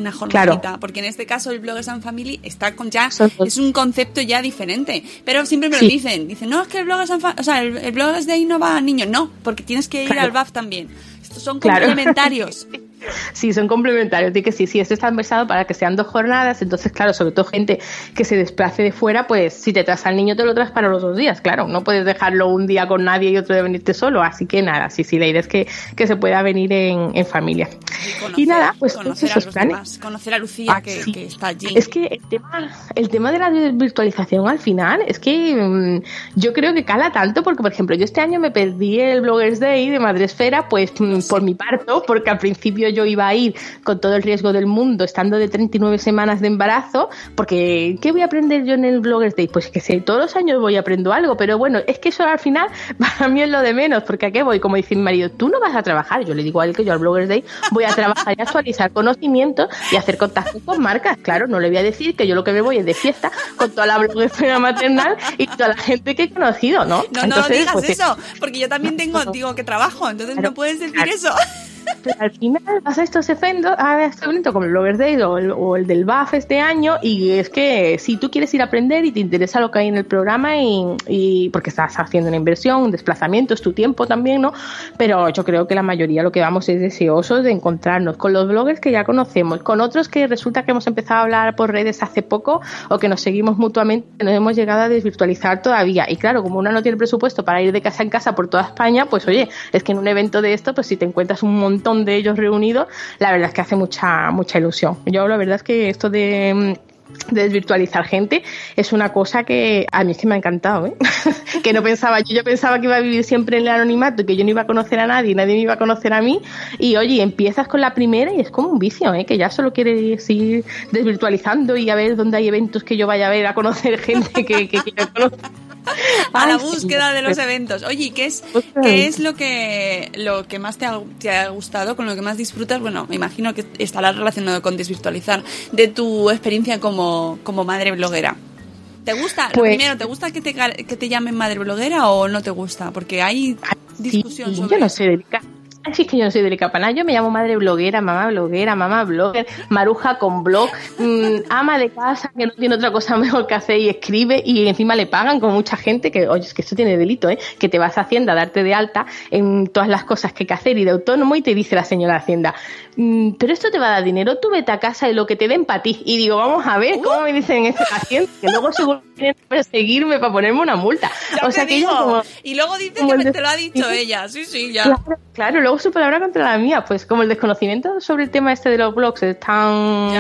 una jornadita, claro. porque en este caso el Bloggers and Family está con ya es un concepto ya diferente, pero siempre me lo sí. dicen, dicen, "No, es que el Bloggers and o sea, el, el Bloggers de ahí no va a niños, no, porque tienes que ir claro. al BAF también." Estos son complementarios. Claro. Sí, son complementarios. Digo que sí, sí, esto está pensado para que sean dos jornadas. Entonces, claro, sobre todo gente que se desplace de fuera, pues si te traes al niño, te lo traes para los dos días. Claro, no puedes dejarlo un día con nadie y otro de venirte solo. Así que nada, sí, sí, la idea es que, que se pueda venir en, en familia. Y, conocer, y, nada, pues conocer esos planes. Demás, conocer a Lucía, ah, que, sí. que, está allí. Es que el tema, el tema de la virtualización al final es que mmm, yo creo que cala tanto, porque por ejemplo, yo este año me perdí el Bloggers Day de Madresfera, pues mmm, por mi parto, porque al principio yo iba a ir con todo el riesgo del mundo, estando de 39 semanas de embarazo, porque ¿qué voy a aprender yo en el Bloggers Day? Pues que sé, todos los años voy aprendo algo, pero bueno, es que eso al final para mí es lo de menos, porque ¿a qué voy? Como dice mi marido, tú no vas a trabajar, yo le digo a él que yo al Bloggers Day voy a trabajar y actualizar conocimientos y hacer contacto con marcas, claro, no le voy a decir que yo lo que me voy es de fiesta con toda la bloguera maternal y toda la gente que he conocido, ¿no? No, entonces, no digas pues, eso, porque yo también tengo, digo que trabajo, entonces claro, no puedes decir claro. eso. Al final vas a estos eventos, a este evento como el Bloggers Day o el, o el, del BAF este año y es que si tú quieres ir a aprender y te interesa lo que hay en el programa y, y, porque estás haciendo una inversión, un desplazamiento, es tu tiempo también, ¿no? Pero yo creo que la mayoría lo que vamos es deseosos de encontrarnos con los bloggers que ya conocemos, con otros que resulta que hemos empezado a hablar por redes hace poco o que nos seguimos mutuamente, no hemos llegado a desvirtualizar todavía. Y claro, como uno no tiene presupuesto para ir de casa en casa por toda España, pues oye, es que en un evento de esto, pues si te encuentras un montón montón de ellos reunidos, la verdad es que hace mucha, mucha ilusión. Yo la verdad es que esto de de desvirtualizar gente es una cosa que a mí es que me ha encantado ¿eh? que no pensaba yo yo pensaba que iba a vivir siempre en el anonimato que yo no iba a conocer a nadie nadie me iba a conocer a mí y oye empiezas con la primera y es como un vicio ¿eh? que ya solo quieres ir desvirtualizando y a ver dónde hay eventos que yo vaya a ver a conocer gente que, que quiero conocer a la búsqueda de los eventos. Oye, ¿qué es, ¿qué es lo que lo que más te ha, te ha, gustado, con lo que más disfrutas? Bueno, me imagino que estará relacionado con desvirtualizar de tu experiencia como, como madre bloguera. ¿Te gusta? Pues, primero, ¿te gusta que te, que te llamen madre bloguera o no te gusta? Porque hay discusión sí, sobre Yo no dedicar Así que yo no soy delicada para nada. Yo me llamo madre bloguera, mamá bloguera, mamá blogger, maruja con blog, mm, ama de casa que no tiene otra cosa mejor que hacer y escribe y encima le pagan con mucha gente que, oye, es que esto tiene delito, ¿eh? Que te vas a Hacienda a darte de alta en todas las cosas que hay que hacer y de autónomo y te dice la señora Hacienda, "Mm, pero esto te va a dar dinero, tú vete a casa y lo que te den para ti. Y digo, vamos a ver cómo me dicen ese paciente, que luego seguro quieren perseguirme para ponerme una multa. Ya o sea que digo. ella como... Y luego dice que te lo ha dicho ella. Sí, sí, ya. Claro, claro, luego su palabra contra la mía, pues como el desconocimiento sobre el tema este de los blogs es tan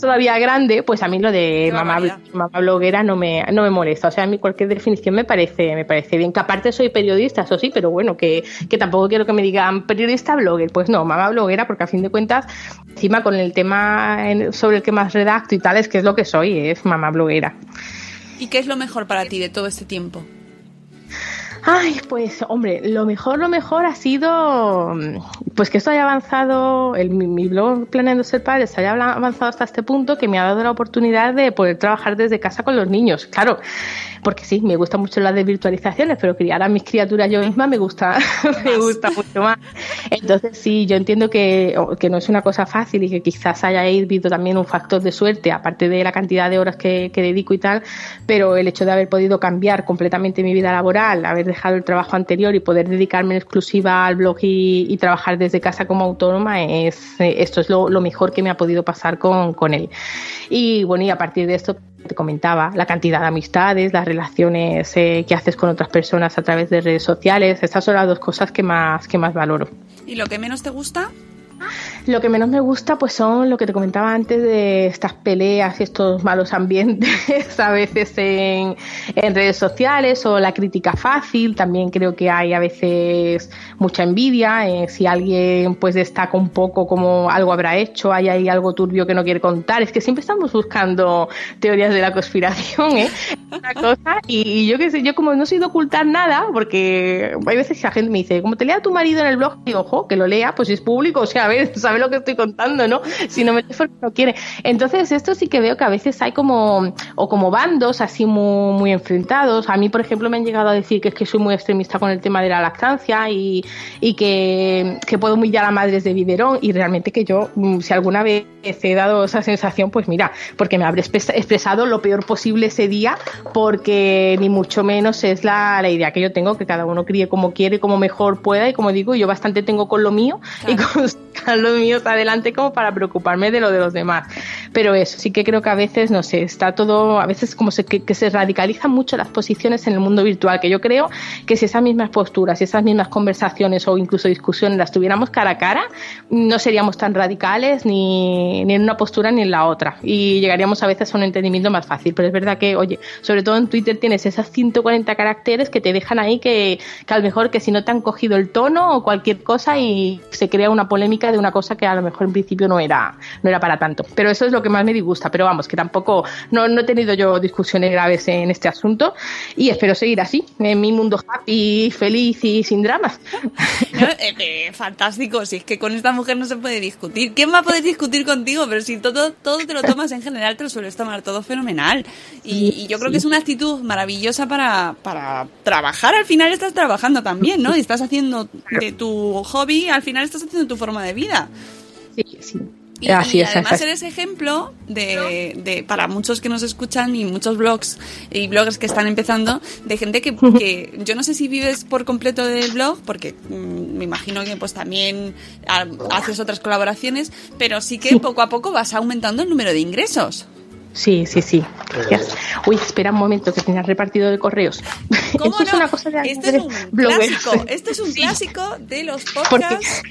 todavía grande, pues a mí lo de mamá, mamá bloguera no me, no me molesta. O sea, a mí cualquier definición me parece, me parece bien. Que aparte soy periodista, eso sí, pero bueno, que, que tampoco quiero que me digan periodista blogger. Pues no, mamá bloguera, porque a fin de cuentas, encima con el tema en- sobre el que más redacto y tal, es que es lo que soy, es mamá bloguera. ¿Y qué es lo mejor para ti de todo este tiempo? Ay, pues hombre, lo mejor, lo mejor ha sido mm, pues que esto haya avanzado, el, mi, mi blog Planeando Ser Padres haya habla- avanzado hasta este punto que me ha dado la oportunidad de poder trabajar desde casa con los niños. Claro, porque sí, me gusta mucho las de virtualizaciones, pero criar a mis criaturas yo misma me gusta, me gusta mucho más. Entonces sí, yo entiendo que, que no es una cosa fácil y que quizás haya habido también un factor de suerte, aparte de la cantidad de horas que, que dedico y tal, pero el hecho de haber podido cambiar completamente mi vida laboral, haber dejado el trabajo anterior y poder dedicarme en exclusiva al blog y, y trabajar desde casa como autónoma, es, eh, esto es lo, lo mejor que me ha podido pasar con, con él. Y bueno, y a partir de esto te comentaba, la cantidad de amistades, las relaciones eh, que haces con otras personas a través de redes sociales, estas son las dos cosas que más, que más valoro. ¿Y lo que menos te gusta? Lo que menos me gusta, pues son lo que te comentaba antes de estas peleas y estos malos ambientes a veces en, redes sociales o la crítica fácil. También creo que hay a veces mucha envidia. eh, si alguien pues destaca un poco como algo habrá hecho, hay ahí algo turbio que no quiere contar. Es que siempre estamos buscando teorías de la conspiración, ¿eh? Y, y yo qué sé, yo como no soy de ocultar nada, porque hay veces que la gente me dice, como te lea tu marido en el blog, digo, ojo, que lo lea, pues es público, o sea, a ver, sabe lo que estoy contando, ¿no? Si no me porque no quiere. Entonces, esto sí que veo que a veces hay como, o como bandos así muy, muy enfrentados. A mí, por ejemplo, me han llegado a decir que es que soy muy extremista con el tema de la lactancia y, y que, que puedo humillar a madres de biberón y realmente que yo, mm, si alguna vez he dado esa sensación, pues mira, porque me habré expres- expresado lo peor posible ese día, porque ni mucho menos es la, la idea que yo tengo, que cada uno críe como quiere, como mejor pueda y como digo, yo bastante tengo con lo mío y con lo mío adelante como para preocuparme de lo de los demás. Pero eso, sí que creo que a veces, no sé, está todo, a veces como se, que, se radicalizan mucho las posiciones en el mundo virtual, que yo creo que si esas mismas posturas, y esas mismas conversaciones o incluso discusiones las tuviéramos cara a cara, no seríamos tan radicales ni, ni en una postura ni en la otra. Y llegaríamos a veces a un entendimiento más fácil. Pero es verdad que, oye, sobre todo en Twitter tienes esas 140 caracteres que te dejan ahí que, que a lo mejor que si no te han cogido el tono o cualquier cosa y se crea una polémica de una cosa que a lo mejor en principio no era, no era para tanto. Pero eso es lo que más me disgusta. Pero vamos, que tampoco, no, no he tenido yo discusiones graves en este asunto y espero seguir así, en mi mundo happy, feliz y sin dramas. No, eh, eh, fantástico, si es que con esta mujer no se puede discutir. ¿Quién va a poder discutir contigo? Pero si todo, todo te lo tomas en general, te lo sueles tomar todo fenomenal. Y, y yo creo que es una actitud maravillosa para, para trabajar. Al final estás trabajando también, ¿no? Y estás haciendo de tu hobby, al final estás haciendo tu forma de vida. Sí, sí. Y, Así y es, además es. eres ejemplo de, de- para muchos que nos escuchan y muchos blogs y bloggers que están empezando, de gente que, que yo no sé si vives por completo del blog, porque mm, me imagino que pues también ah, haces otras colaboraciones, pero sí que poco a poco vas aumentando el número de ingresos. Sí, sí, sí. Gracias. Uy, espera un momento que tenía repartido de correos. ¿Cómo Esto es no? una cosa de Esto es un bloggers. clásico, esto es un Sí. clásico de los Porque- podcasts.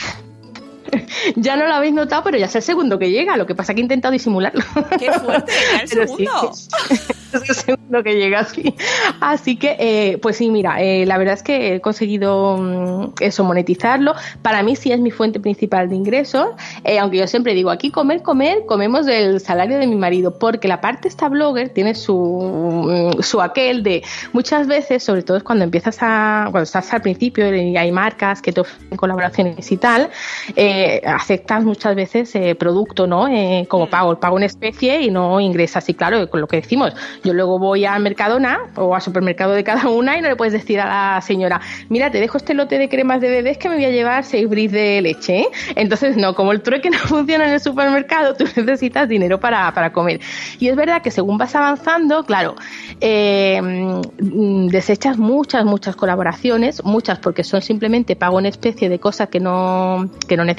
Ya no lo habéis notado, pero ya es el segundo que llega. Lo que pasa es que he intentado disimularlo. ¡Qué fuerte! ya el sí, segundo. es el segundo que llega así. Así que, eh, pues sí, mira, eh, la verdad es que he conseguido mm, eso, monetizarlo. Para mí sí es mi fuente principal de ingresos, eh, aunque yo siempre digo, aquí comer, comer, comemos del salario de mi marido, porque la parte esta blogger tiene su, mm, su aquel de muchas veces, sobre todo cuando empiezas a, cuando estás al principio y hay marcas que te ofrecen colaboraciones y tal, eh, aceptas muchas veces eh, producto, ¿no? Eh, como pago, el pago en especie y no ingresas. Y claro, con lo que decimos, Yo luego voy a Mercadona o a supermercado de cada una y no le puedes decir a la señora, mira, te dejo este lote de cremas de bebés que me voy a llevar seis bris de leche. ¿eh? Entonces, no, como el trueque no funciona en el supermercado, tú necesitas dinero para, para comer. Y es verdad que según vas avanzando, claro, eh, mm, desechas muchas, muchas colaboraciones, muchas porque son simplemente pago en especie de cosas que no, que no necesitas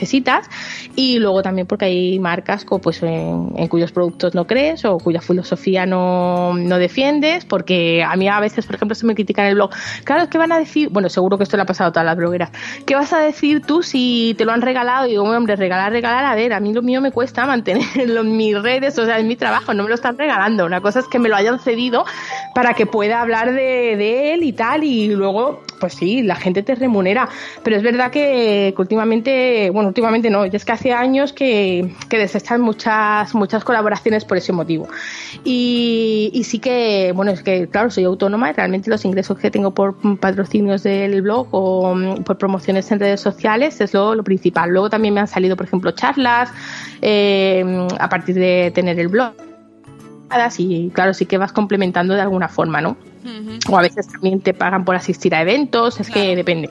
y luego también porque hay marcas pues, en, cuyos productos no crees o cuya filosofía no, no defiendes, porque a mí a veces, por ejemplo, se me critican en el blog, claro, ¿qué van a decir? Bueno, seguro que esto le ha pasado a todas las blogueras. ¿Qué vas a decir tú si te lo han regalado? Y digo, hombre, regalar, regalar, a ver, a mí lo mío me cuesta mantenerlo en mis redes, o sea, en mi trabajo, no me lo están regalando. Una cosa es que me lo hayan cedido para que pueda hablar de él y tal, y luego, pues sí, la gente te remunera. Pero es verdad que, últimamente, bueno, últimamente no, ya es que hace años que, que desechan muchas, muchas colaboraciones por ese motivo. Y, y sí que, bueno, es que, claro, soy autónoma y realmente los ingresos que tengo por patrocinios del blog o mm, por promociones en redes sociales es lo, lo principal. Luego también me han salido, por ejemplo, charlas eh, a partir de tener el blog. Y claro, sí que vas complementando de alguna forma, ¿no? O a veces también te pagan por asistir a eventos, es que depende.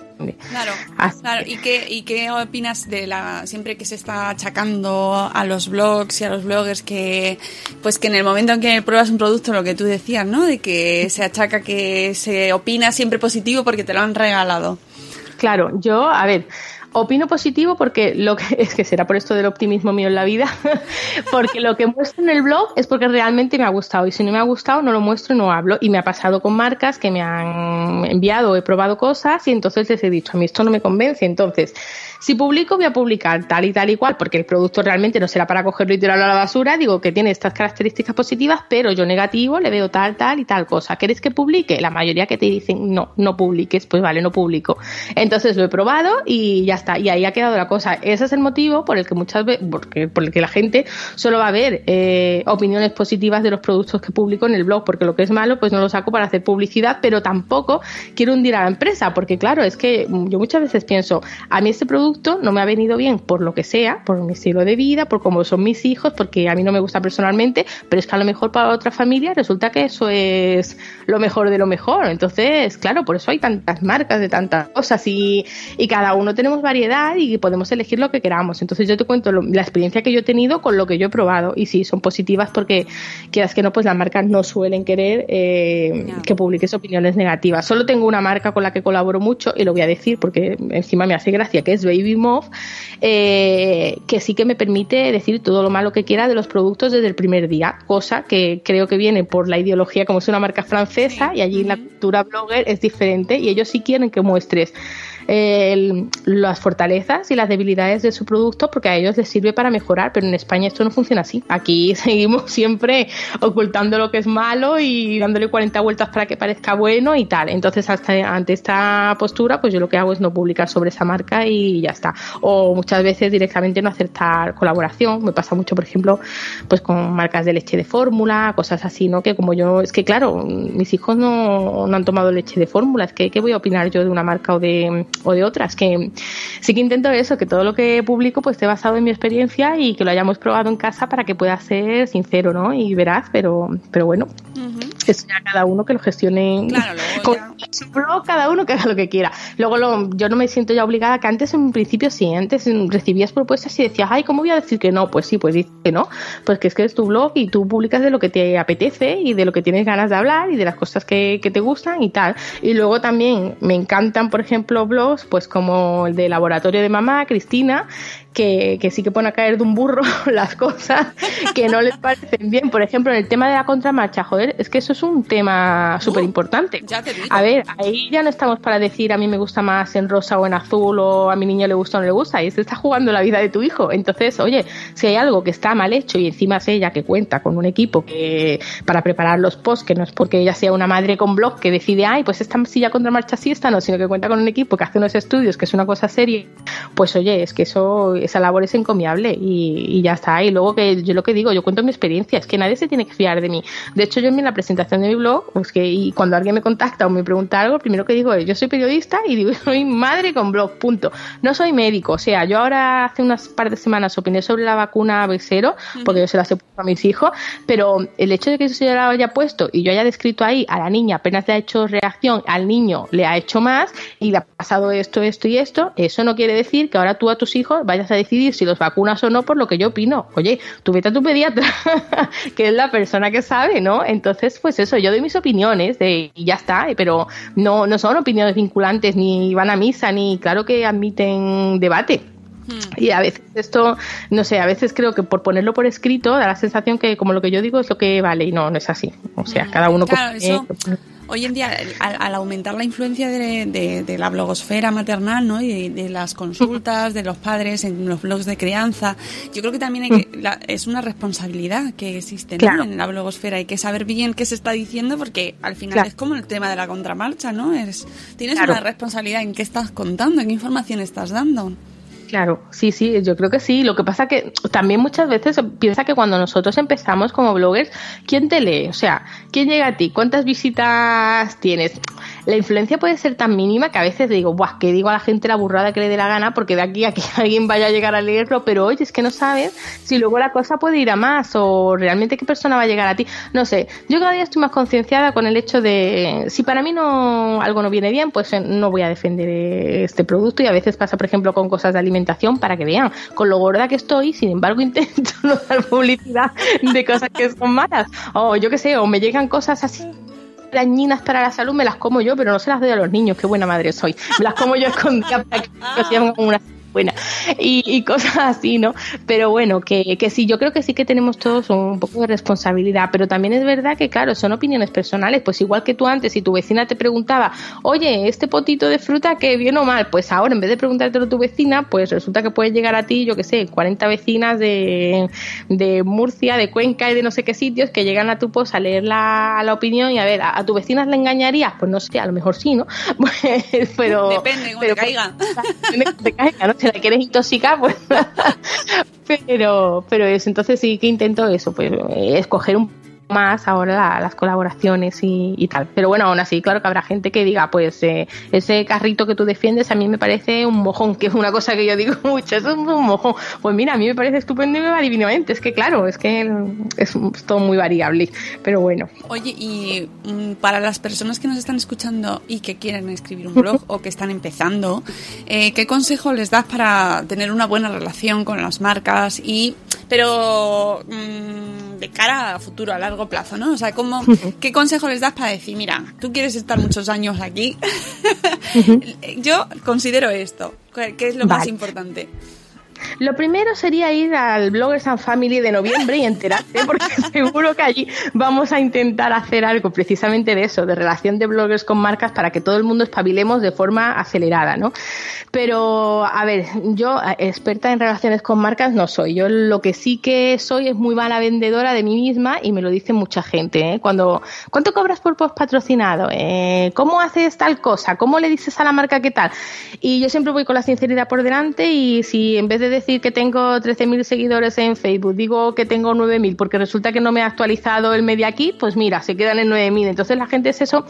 Claro, Así claro. ¿Y qué, ¿Y qué opinas de la siempre que se está achacando a los blogs y a los bloggers que pues que en el momento en que pruebas un producto lo que tú decías, ¿no? De que se achaca que se opina siempre positivo porque te lo han regalado. Claro, yo, a ver, opino positivo porque lo que es que será por esto del optimismo mío en la vida, porque lo que muestro en el blog es porque realmente me ha gustado. Y si no me ha gustado no lo muestro y no hablo. Y me ha pasado con marcas que me han enviado, he probado cosas y entonces les he dicho, a mí esto no me convence, entonces si publico voy a publicar tal y tal y cual porque el producto realmente no será para cogerlo y tirarlo a la basura, digo que tiene estas características positivas, pero yo negativo le veo tal, tal y tal cosa. ¿Quieres que publique? La mayoría que te dicen no, no publiques, pues vale, no publico. Entonces lo he probado y ya está. Y ahí ha quedado la cosa. Ese es el motivo por el que muchas veces, porque, por el que la gente solo va a ver eh, opiniones positivas de los productos que publico en el blog, porque lo que es malo, pues no lo saco para hacer publicidad, pero tampoco quiero hundir a la empresa, porque claro, es que yo muchas veces pienso, a mí este producto no me ha venido bien por lo que sea, por mi estilo de vida, por cómo son mis hijos, porque a mí no me gusta personalmente, pero es que a lo mejor para otra familia resulta que eso es lo mejor de lo mejor. Entonces, claro, por eso hay tantas marcas de tantas cosas y, y cada uno tenemos variedad y podemos elegir lo que queramos. Entonces yo te cuento lo- la experiencia que yo he tenido con lo que yo he probado y sí, son positivas porque quieras que no, pues las marcas no suelen querer eh, Ya. que publiques opiniones negativas. Solo tengo una marca con la que colaboro mucho y lo voy a decir porque encima me hace gracia, que es Baby Move, eh, que sí que me permite decir todo lo malo que quiera de los productos desde el primer día, cosa que creo que viene por la ideología como es una marca francesa y allí la cultura blogger es diferente y ellos sí quieren que muestres el- las fortalezas y las debilidades de su producto porque a ellos les sirve para mejorar, pero en España esto no funciona así. Aquí seguimos siempre ocultando lo que es malo y dándole 40 vueltas para que parezca bueno y tal. Entonces, hasta ante esta postura, pues yo lo que hago es no publicar sobre esa marca y ya está. O muchas veces directamente no aceptar colaboración. Me pasa mucho, por ejemplo, pues con marcas de leche de fórmula, cosas así, ¿no? Que como yo, es que claro, mis hijos no, no han tomado leche de fórmula, es que ¿qué voy a opinar yo de una marca o de, o de otras? Que sí que intento eso, que todo lo que publico pues esté basado en mi experiencia y que lo hayamos probado en casa para que pueda ser sincero, ¿no? Y veraz, pero, pero bueno, eso ya cada uno que lo gestione Claro, con su blog, cada uno que haga lo que quiera. Luego lo- yo no me siento ya obligada, que antes en principio sí, antes recibías propuestas y decías, ay, ¿cómo voy a decir que no? Pues sí, pues dices que no, pues que es que es tu blog y tú publicas de lo que te apetece y de lo que tienes ganas de hablar y de las cosas que, que te gustan y tal. Y luego también me encantan, por ejemplo, blogs, pues como el de Laboratorio de Mamá, Cristina, que, que sí que pone a caer de un burro las cosas que no les parecen bien. Por ejemplo, en el tema de la contramarcha, joder, es que eso es un tema súper importante. digo. A ver, ahí ya no estamos para decir a mí me gusta más en rosa o en azul o a mi niño le gusta o no le gusta. Ahí se está jugando la vida de tu hijo. Entonces, oye, si hay algo que está mal hecho y encima es ella que cuenta con un equipo que para preparar los posts, que no es porque ella sea una madre con blog que decide, ay, pues esta silla contra marcha sí, esta no, sino que cuenta con un equipo que hace unos estudios, que es una cosa seria, pues oye, es que eso esa labor es encomiable y, y, ya está. Y luego que yo lo que digo, yo cuento mi experiencia, es que nadie se tiene que fiar de mí. De hecho, yo en la presentación de mi blog, pues que y cuando alguien me contacta o me pregunta algo, primero que digo es, yo soy periodista y digo, soy madre con blog, punto. No soy médico, o sea, yo ahora hace unas par de semanas opiné sobre la vacuna B0, porque yo se las he puesto a mis hijos, pero el hecho de que eso yo la haya puesto y yo haya descrito ahí a la niña, apenas le ha hecho reacción, al niño le ha hecho más y le ha pasado esto, esto y esto, eso no quiere decir que ahora tú a tus hijos vayas a decidir si los vacunas o no por lo que yo opino. Oye, tú vete a tu pediatra, que es la persona que sabe, ¿no? Entonces, pues eso, yo doy mis opiniones de, y ya está, pero no, no son opiniones vinculantes, ni van a misa, ni claro que admiten debate. Y a veces esto, no sé, a veces creo que por ponerlo por escrito da la sensación que como lo que yo digo es lo que vale y no, no es así. O sea, cada uno... Claro, eso, hoy en día, al, aumentar la influencia de, la blogosfera maternal ¿no? y de, las consultas de los padres en los blogs de crianza, yo creo que también hay que, es una responsabilidad que existe en la blogosfera. Hay que saber bien qué se está diciendo porque al final es como el tema de la contramarcha, ¿no? Es, tienes una responsabilidad en qué estás contando, en qué información estás dando. Claro, sí, sí, yo creo que sí. Lo que pasa que también muchas veces piensa que cuando nosotros empezamos como bloggers, ¿quién te lee? O sea, ¿quién llega a ti? ¿Cuántas visitas tienes? La influencia puede ser tan mínima que a veces digo, Buah, que digo a la gente la burrada que le dé la gana porque de aquí a que alguien vaya a llegar a leerlo, pero oye, es que no sabes si luego la cosa puede ir a más o realmente qué persona va a llegar a ti. No sé, yo cada día estoy más concienciada con el hecho de si para mí no algo no viene bien, pues eh, no voy a defender este producto y a veces pasa, por ejemplo, con cosas de alimentación para que vean con lo gorda que estoy, sin embargo intento no dar publicidad de cosas que son malas. O yo qué sé, o me llegan cosas así dañinas para la salud, me las como yo, pero no se las doy a los niños, qué buena madre soy. Me las como yo escondida para que una buena y, cosas así, ¿no? Pero bueno, que, que sí, yo creo que sí que tenemos todos un poco de responsabilidad, pero también es verdad que, claro, son opiniones personales, pues igual que tú antes, si tu vecina te preguntaba, oye, este potito de fruta que bien o mal, pues ahora en vez de preguntártelo a tu vecina, pues resulta que puede llegar a ti, yo que sé, 40 vecinas de, de Murcia, de Cuenca y de no sé qué sitios que llegan a tu post a leer la, la opinión y a ver, ¿a, tu vecina le engañarías? Pues no sé, a lo mejor sí, ¿no? Pues, pero... Depende, como te caiga. te caiga, ¿no? Si la quieres intoxicar, pues. pero, pero eso, entonces sí que intento eso, pues escoger un más ahora las colaboraciones y, tal. Pero bueno, aún así, claro que habrá gente que diga, pues eh, ese carrito que tú defiendes a mí me parece un mojón, que es una cosa que yo digo mucho, es un mojón. Pues mira, a mí me parece estupendo y me va divinamente. Es que claro, es que es, todo muy variable, pero bueno. Oye, y mm, para las personas que nos están escuchando y que quieren escribir un blog o que están empezando, eh, ¿qué consejo les das para tener una buena relación con las marcas y pero mm, de cara a futuro, a largo plazo, ¿no? O sea, ¿cómo, ¿qué consejo les das para decir, mira, tú quieres estar muchos años aquí? Yo considero esto, que es lo más importante. Lo primero sería ir al Bloggers and Family de noviembre y enterarte, porque seguro que allí vamos a intentar hacer algo precisamente de eso, de relación de bloggers con marcas para que todo el mundo espabilemos de forma acelerada, ¿no? Pero, a ver, yo eh, experta en relaciones con marcas no soy. Yo lo que sí que soy es muy mala vendedora de mí misma y me lo dice mucha gente. ¿eh? Cuando, ¿cuánto cobras por post patrocinado? Eh, ¿Cómo haces tal cosa? ¿Cómo le dices a la marca qué tal? Y yo siempre voy con la sinceridad por delante y si en vez de decir que tengo 13.000 seguidores en Facebook, digo que tengo 9.000 porque resulta que no me ha actualizado el media kit, pues mira, se quedan en 9.000. Entonces la gente es eso,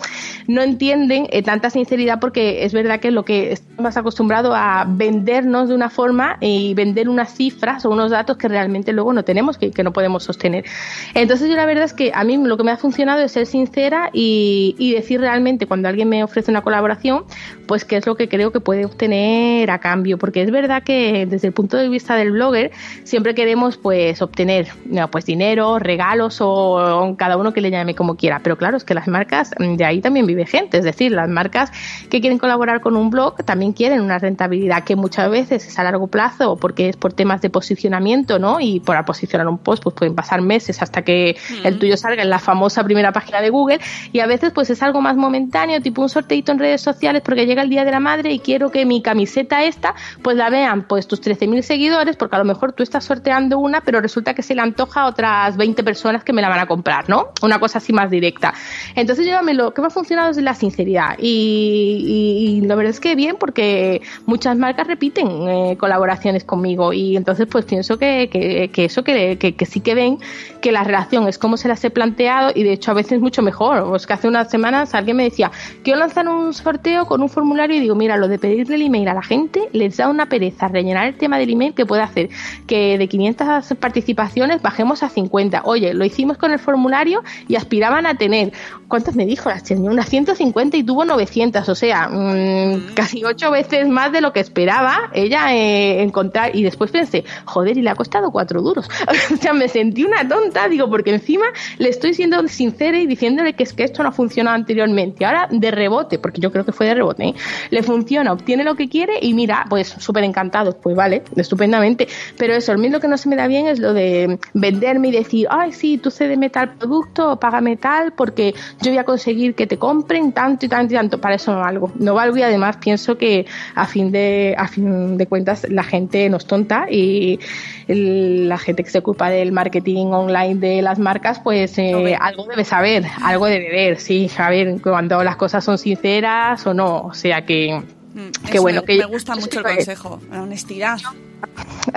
no entienden eh, tanta sinceridad porque es verdad que lo que estamos más acostumbrado a vendernos de una forma y vender unas cifras o unos datos que realmente luego no tenemos, que, que no podemos sostener. Entonces yo la verdad es que a mí lo que me ha funcionado es ser sincera y, y decir realmente cuando alguien me ofrece una colaboración, pues qué es lo que creo que puede obtener a cambio, porque es verdad que desde el punto de vista del blogger, siempre queremos pues obtener pues dinero, regalos o, cada uno que le llame como quiera. Pero claro, es que las marcas, mm, de ahí también vive gente. Es decir, las marcas que quieren colaborar con un blog también quieren una rentabilidad que muchas veces es a largo plazo porque es por temas de posicionamiento, ¿no? Y por posicionar un post, pues pueden pasar meses hasta que el tuyo salga en la famosa primera página de Google. Y a veces pues es algo más momentáneo, tipo un sorteito en redes sociales porque llega el Día de la Madre y quiero que mi camiseta esta, pues la vean pues tus 13.000 mil seguidores porque a lo mejor tú estás sorteando una, pero resulta que se le antoja a otras 20 personas que me la van a comprar, ¿no? Una cosa así más directa. Entonces, yo lo que me ha funcionado es la sinceridad. Y, la verdad es que bien, porque muchas marcas repiten eh, colaboraciones conmigo. Y entonces, pues pienso que, que, eso, que, que, sí que ven que la relación es como se las he planteado y de hecho a veces mucho mejor. O es que hace unas semanas alguien me decía, quiero lanzar un sorteo con un formulario y digo, mira, lo de pedirle el email a la gente les da una pereza rellenar el tema del email que puede hacer que de 500 participaciones bajemos a 50. Oye, lo hicimos con el formulario y aspiraban a tener, ¿cuántas me dijo? Las tenía unas 150 y tuvo 900, o sea, mm, casi ocho veces más de lo que esperaba ella eh, encontrar. Y después pensé, joder, y le ha costado cuatro duros. o sea, me sentí una tonta, digo, porque encima le estoy siendo sincera y diciéndole que es que esto no ha funcionado anteriormente. Ahora, de rebote, porque yo creo que fue de rebote, ¿eh? le funciona, obtiene lo que quiere y mira, pues súper encantados, pues vale, estupendamente. Pero eso, el lo que no se me da bien es lo de venderme y decir, ay, sí, tú cédeme tal producto o págame tal porque yo voy a conseguir que te compren tanto y tanto y tanto. Para eso no valgo. No valgo y además pienso que a fin de, a fin de cuentas la gente no es tonta y la gente que se ocupa del marketing online de las marcas, pues eh, algo debe saber, algo debe ver, sí, saber cuando las cosas son sinceras o no. O sea que Mm, Qué bueno, me, que me gusta mucho el consejo, la honestidad.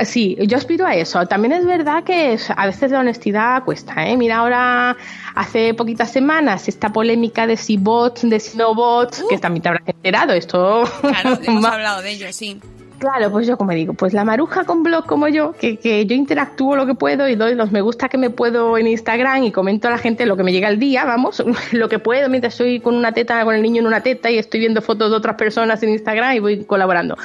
Sí, yo aspiro a eso. También es verdad que a veces la honestidad cuesta. ¿eh? Mira, ahora hace poquitas semanas esta polémica de si bots, de si no bots, uh. que también te habrás enterado. Esto. Claro, hemos hablado de ello, sí. Claro, pues yo como digo, pues la maruja con blog como yo, que, que, yo interactúo lo que puedo y doy los me gusta que me puedo en Instagram y comento a la gente lo que me llega al día, vamos, lo que puedo mientras estoy con una teta, con el niño en una teta y estoy viendo fotos de otras personas en Instagram y voy colaborando.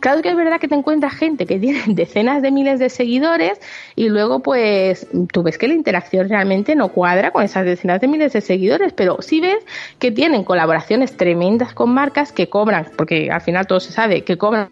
Claro que es verdad que te encuentras gente que tiene decenas de miles de seguidores y luego pues tú ves que la interacción realmente no cuadra con esas decenas de miles de seguidores, pero sí ves que tienen colaboraciones tremendas con marcas que cobran, porque al final todo se sabe, que cobran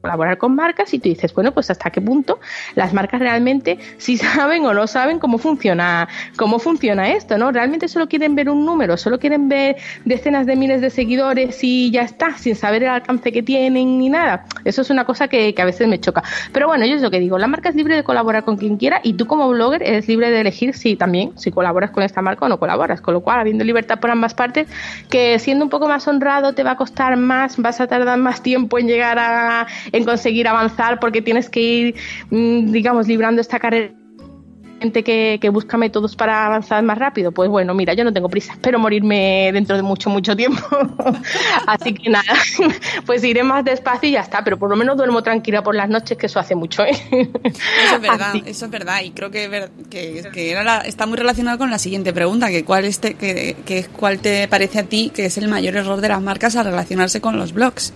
colaborar con marcas y tú dices, bueno, pues hasta qué punto las marcas realmente si saben o no saben cómo funciona, cómo funciona esto, ¿no? Realmente solo quieren ver un número, solo quieren ver decenas de miles de seguidores y ya está, sin saber el alcance que tienen ni nada. Eso es una cosa que, a veces me choca. Pero bueno, yo es lo que digo, la marca es libre de colaborar con quien quiera y tú como blogger eres libre de elegir si también, si colaboras con esta marca o no colaboras. Con lo cual, habiendo libertad por ambas partes, que siendo un poco más honrado te va a costar más, vas a tardar más tiempo en llegar a en conseguir avanzar porque tienes que ir, mm, digamos, librando esta carrera gente que, que, busca métodos para avanzar más rápido, pues bueno, mira, yo no tengo prisa, espero morirme dentro de mucho, mucho tiempo. Así que nada, pues iré más despacio y ya está, pero por lo menos duermo tranquila por las noches, que eso hace mucho. ¿eh? Eso es verdad, eso es verdad, y creo que, que, que era está muy relacionado con la siguiente pregunta, que cuál, es te, que, que, cuál te parece a ti que es el mayor error de las marcas al relacionarse con los blogs.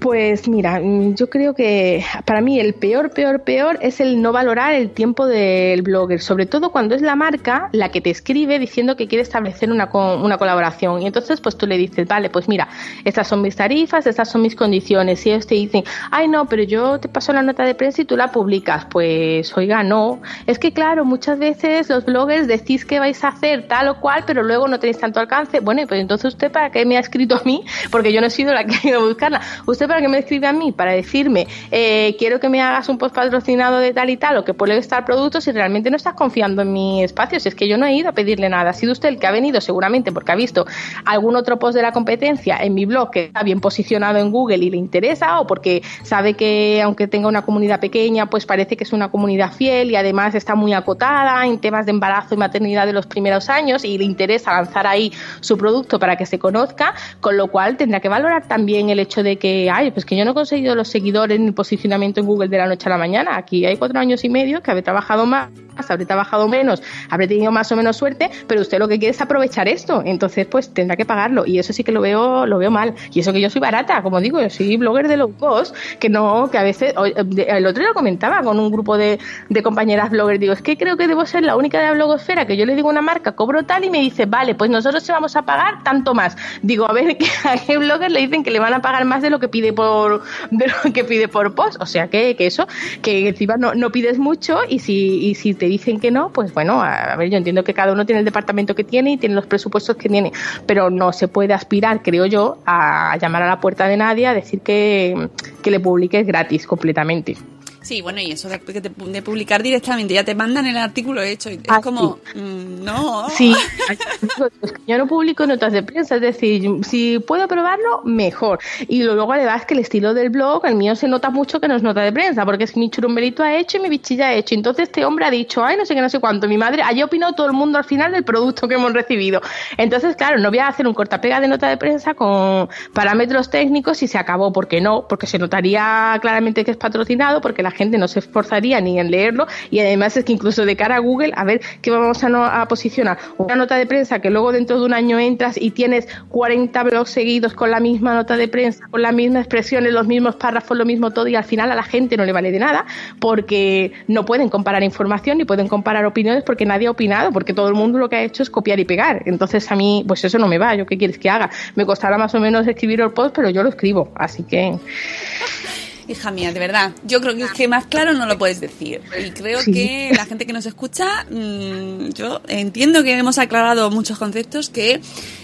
Pues mira, mm, yo creo que para mí el peor, peor, peor es el no valorar el tiempo del blogger, sobre todo cuando es la marca la que te escribe diciendo que quiere establecer una, una colaboración. Y entonces pues tú le dices, vale, pues mira, estas son mis tarifas, estas son mis condiciones. Y ellos te dicen, ay no, pero yo te paso la nota de prensa y tú la publicas. Pues oiga, no. Es que claro, muchas veces los bloggers decís que vais a hacer tal o cual, pero luego no tenéis tanto alcance. Bueno, pues entonces usted para qué me ha escrito a mí, porque yo no he sido la que ha ido a buscarla. Usted para que me escribe a mí, para decirme, eh, quiero que me hagas un post patrocinado de tal y tal, o que puede estar producto, si realmente no estás confiando en mi espacio, si es que yo no he ido a pedirle nada. Ha sido usted el que ha venido seguramente porque ha visto algún otro post de la competencia en mi blog que está bien posicionado en Google y le interesa, o porque sabe que aunque tenga una comunidad pequeña, pues parece que es una comunidad fiel y además está muy acotada en temas de embarazo y maternidad de los primeros años y le interesa lanzar ahí su producto para que se conozca, con lo cual tendrá que valorar también el hecho de que, ay, pues que yo no he conseguido los seguidores ni posicionamiento en Google de la noche a la mañana. Aquí hay cuatro años y medio que habré trabajado más, habré trabajado menos, habré tenido más o menos suerte, pero usted lo que quiere es aprovechar esto. Entonces, pues tendrá que pagarlo. Y eso sí que lo veo, lo veo mal. Y eso que yo soy barata, como digo, yo soy blogger de low cost, que no, que a veces, el otro día lo comentaba con un grupo de, de compañeras bloggers, digo, es que creo que debo ser la única de la blogosfera que yo le digo una marca, cobro tal y me dice, vale, pues nosotros se vamos a pagar tanto más. Digo, a ver, ¿a qué blogger le dicen que le van a pagar más de lo que pide por de lo que pide por post. O sea que, que eso, que encima no, no pides mucho y si, y si te dicen que no, pues bueno, a, ver, yo entiendo que cada uno tiene el departamento que tiene y tiene los presupuestos que tiene, pero no se puede aspirar, creo yo, a llamar a la puerta de nadie a decir que, que le publiques gratis completamente. Sí, bueno, y eso de, de- de publicar directamente, ya te mandan el artículo hecho. y Es Ah, como, mm, no. Sí, yo no publico notas de prensa, es decir, si puedo probarlo, mejor. Y luego además que el estilo del blog, el mío se nota mucho que no es nota de prensa, porque es que mi churumbelito ha hecho y mi bichilla ha hecho. Entonces este hombre ha dicho, ay, no sé qué, no sé cuánto. Mi madre, allí opinó todo el mundo al final del producto que hemos recibido. Entonces, claro, no voy a hacer un cortapega de nota de prensa con parámetros técnicos y se acabó. ¿Por qué no? Porque se notaría claramente que es patrocinado, porque la gente no se esforzaría ni en leerlo y además es que incluso de cara a Google, a ver qué vamos a, no- a posicionar. Una nota de prensa que luego dentro de un año entras y tienes 40 blogs seguidos con la misma nota de prensa, con las mismas expresiones, los mismos párrafos, lo mismo todo y al final a la gente no le vale de nada porque no pueden comparar información ni pueden comparar opiniones porque nadie ha opinado, porque todo el mundo lo que ha hecho es copiar y pegar. Entonces a mí, pues eso no me va. ¿Yo qué quieres que haga? Me costará más o menos escribir el post, pero yo lo escribo. Así que Hija mía, de verdad. Yo creo que es que más claro no lo puedes decir. Y creo Sí. que la gente que nos escucha, mm, yo entiendo que hemos aclarado muchos conceptos que,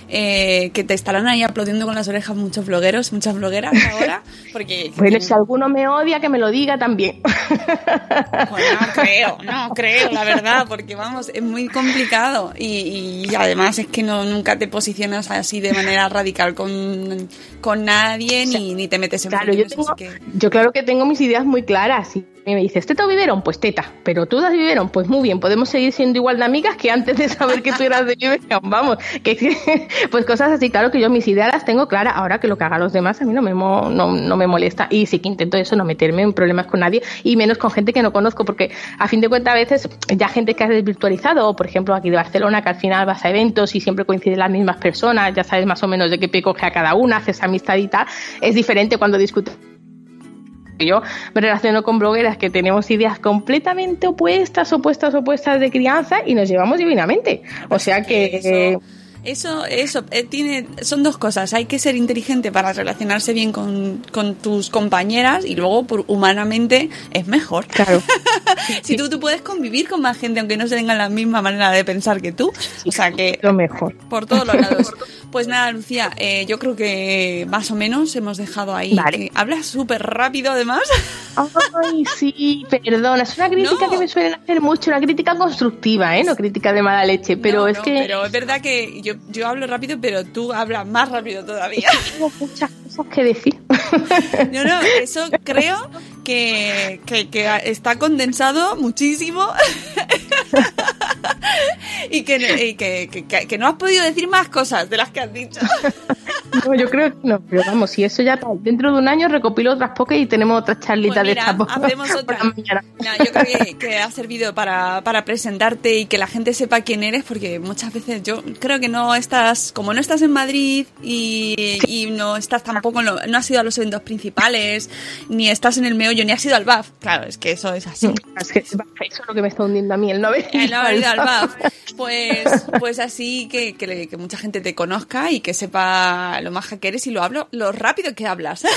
eh, que te estarán ahí aplaudiendo con las orejas muchos blogueros, muchas blogueras ahora. Porque. bueno, si alguno me odia, que me lo diga también. Pues no creo, no creo, la verdad, porque vamos, es muy complicado y, y además es que no nunca te posicionas así de manera radical con, con nadie ni, ni te metes en Claro, yo tengo, que- yo claro que tengo mis ideas muy claras. Y me dices, ¿teta o biberón? Pues teta. Pero tú das biberón, pues muy bien, podemos seguir siendo igual de amigas que antes de saber que tú eras de biberón. Vamos, que, pues cosas así, claro que yo mis ideas las tengo claras. Ahora que lo que hagan los demás a mí no me, no, no me molesta. Y sí que intento eso, no meterme en problemas con nadie y menos con gente que no conozco, porque a fin de cuentas a veces ya gente que has desvirtualizado, por ejemplo aquí de Barcelona, que al final vas a eventos y siempre coinciden las mismas personas, ya sabes más o menos de qué pie coge a cada una, haces amistad y tal, es diferente cuando discutes yo me relaciono con blogueras que tenemos ideas completamente opuestas, opuestas, opuestas de crianza y nos llevamos divinamente. O sea que Eso, eso, eh, tiene, son dos cosas. Hay que ser inteligente para relacionarse bien con, con tus compañeras y luego por, humanamente es mejor. Claro. si tú, tú puedes convivir con más gente aunque no se tengan la misma manera de pensar que tú. O sea que lo mejor. por todos los lados. Pues nada, Lucía, eh, yo creo que más o menos hemos dejado ahí. Vale. que hablas súper rápido además. Ay, sí, perdona. Es una crítica No. que me suelen hacer mucho, una crítica constructiva, ¿eh? No crítica de mala leche, pero No, es no, que Pero es verdad que yo, yo hablo rápido, pero tú hablas más rápido todavía. tengo muchas cosas que decir. No, no, eso creo que, que, que está condensado muchísimo y, que, y que, que- que no has podido decir más cosas de las que has dicho. No, yo creo que no, pero vamos, si eso ya dentro de un año recopilo otras pocas y tenemos otras charlitas Pues de mira, estas por- hacemos otra. No, yo creo que, que ha servido para, para presentarte y que la gente sepa quién eres, porque muchas veces yo creo que no estás, como no estás en Madrid y, y no estás tampoco, en lo- no has ido a los eventos principales, ni estás en el meollo, ni has ido al BAF. Claro, es que eso es así. Es que eso es lo que me está hundiendo a mí, el no haber El no haber ido al BAF. Pues, pues así que, que mucha gente te conozca y que sepa lo maja que eres y lo hablo, lo rápido que hablas.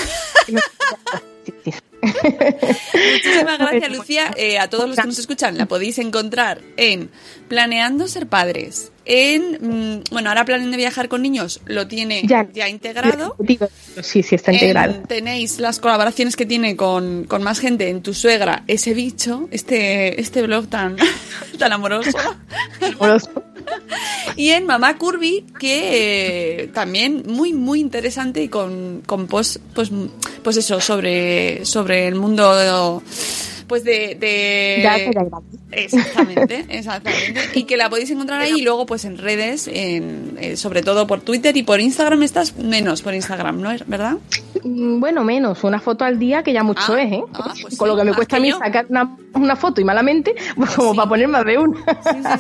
Muchísimas gracias, Lucía. Eh, a todos los que nos escuchan, la podéis encontrar en Planeando Ser Padres. En, mm, bueno, ahora Planeando Viajar con Niños lo tiene ya, Ya. integrado. Sí, sí, está integrado. En- tenéis las colaboraciones que tiene con, con más gente en Tu Suegra, Ese Bicho, este, este blog tan, tan amoroso. Amoroso. Y en Mamá Curvy, que eh, también muy, muy interesante y con, con post, pues, pues eso, sobre, sobre el mundo pues de... de- Ya te. Exactamente, exactamente. Y que la podéis encontrar ahí y luego pues en redes, en, eh, sobre todo por Twitter y por Instagram estás menos por Instagram, ¿no es verdad? Mm, Bueno, menos, una foto al día que ya mucho Ah, es, ¿eh? ah, pues Con sí, lo que me cuesta a mí yo. sacar una, una foto y malamente, pues como Sí. para poner más de una. Sí,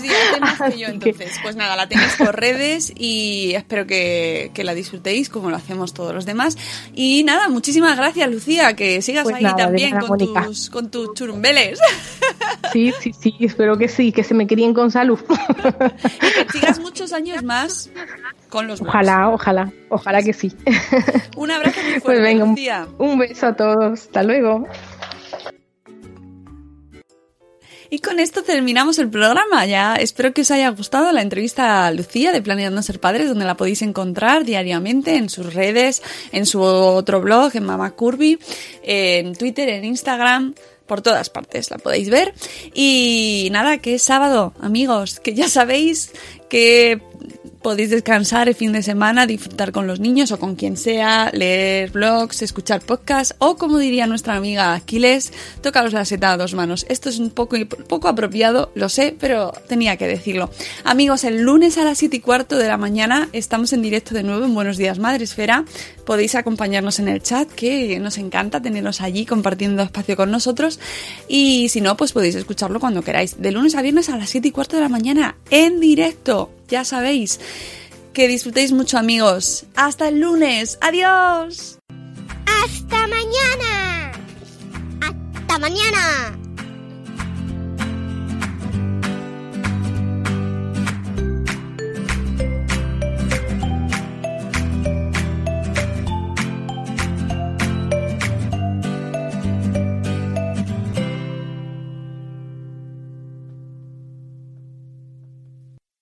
sí, sí, hace más que yo entonces. Pues nada, la tenéis por redes y espero que, que la disfrutéis como lo hacemos todos los demás. Y nada, muchísimas gracias Lucía, que sigas Pues ahí nada, también con tus, con tus churumbeles. Sí, sí, sí, espero que sí, que se me críen con salud. y que sigas muchos años más con los. Ojalá, ojalá, ojalá que sí. Un abrazo muy fuerte, Pues venga, un, Lucía. un beso a todos. Hasta luego. Y con esto terminamos el programa. Ya espero que os haya gustado la entrevista a Lucía de Planeando Ser Padres, donde la podéis encontrar diariamente en sus redes, en su otro blog, en Mama Curvy, en Twitter, en Instagram por todas partes la podéis ver. Y nada, que es sábado, amigos, que ya sabéis que podéis descansar el fin de semana, disfrutar con los niños o con quien sea, leer blogs, escuchar podcasts o, como diría nuestra amiga Aquiles, tocaros la seta a dos manos. Esto es un poco, poco apropiado, lo sé, pero tenía que decirlo. Amigos, el lunes a las 7 y cuarto de la mañana estamos en directo de nuevo en Buenos Días Madresfera. Podéis acompañarnos en el chat, que nos encanta teneros allí compartiendo espacio con nosotros. Y si no, pues podéis escucharlo cuando queráis. De lunes a viernes a las 7 y cuarto de la mañana en directo ya sabéis. Que disfrutéis mucho amigos. Hasta el lunes. Adiós. Hasta mañana. Hasta mañana.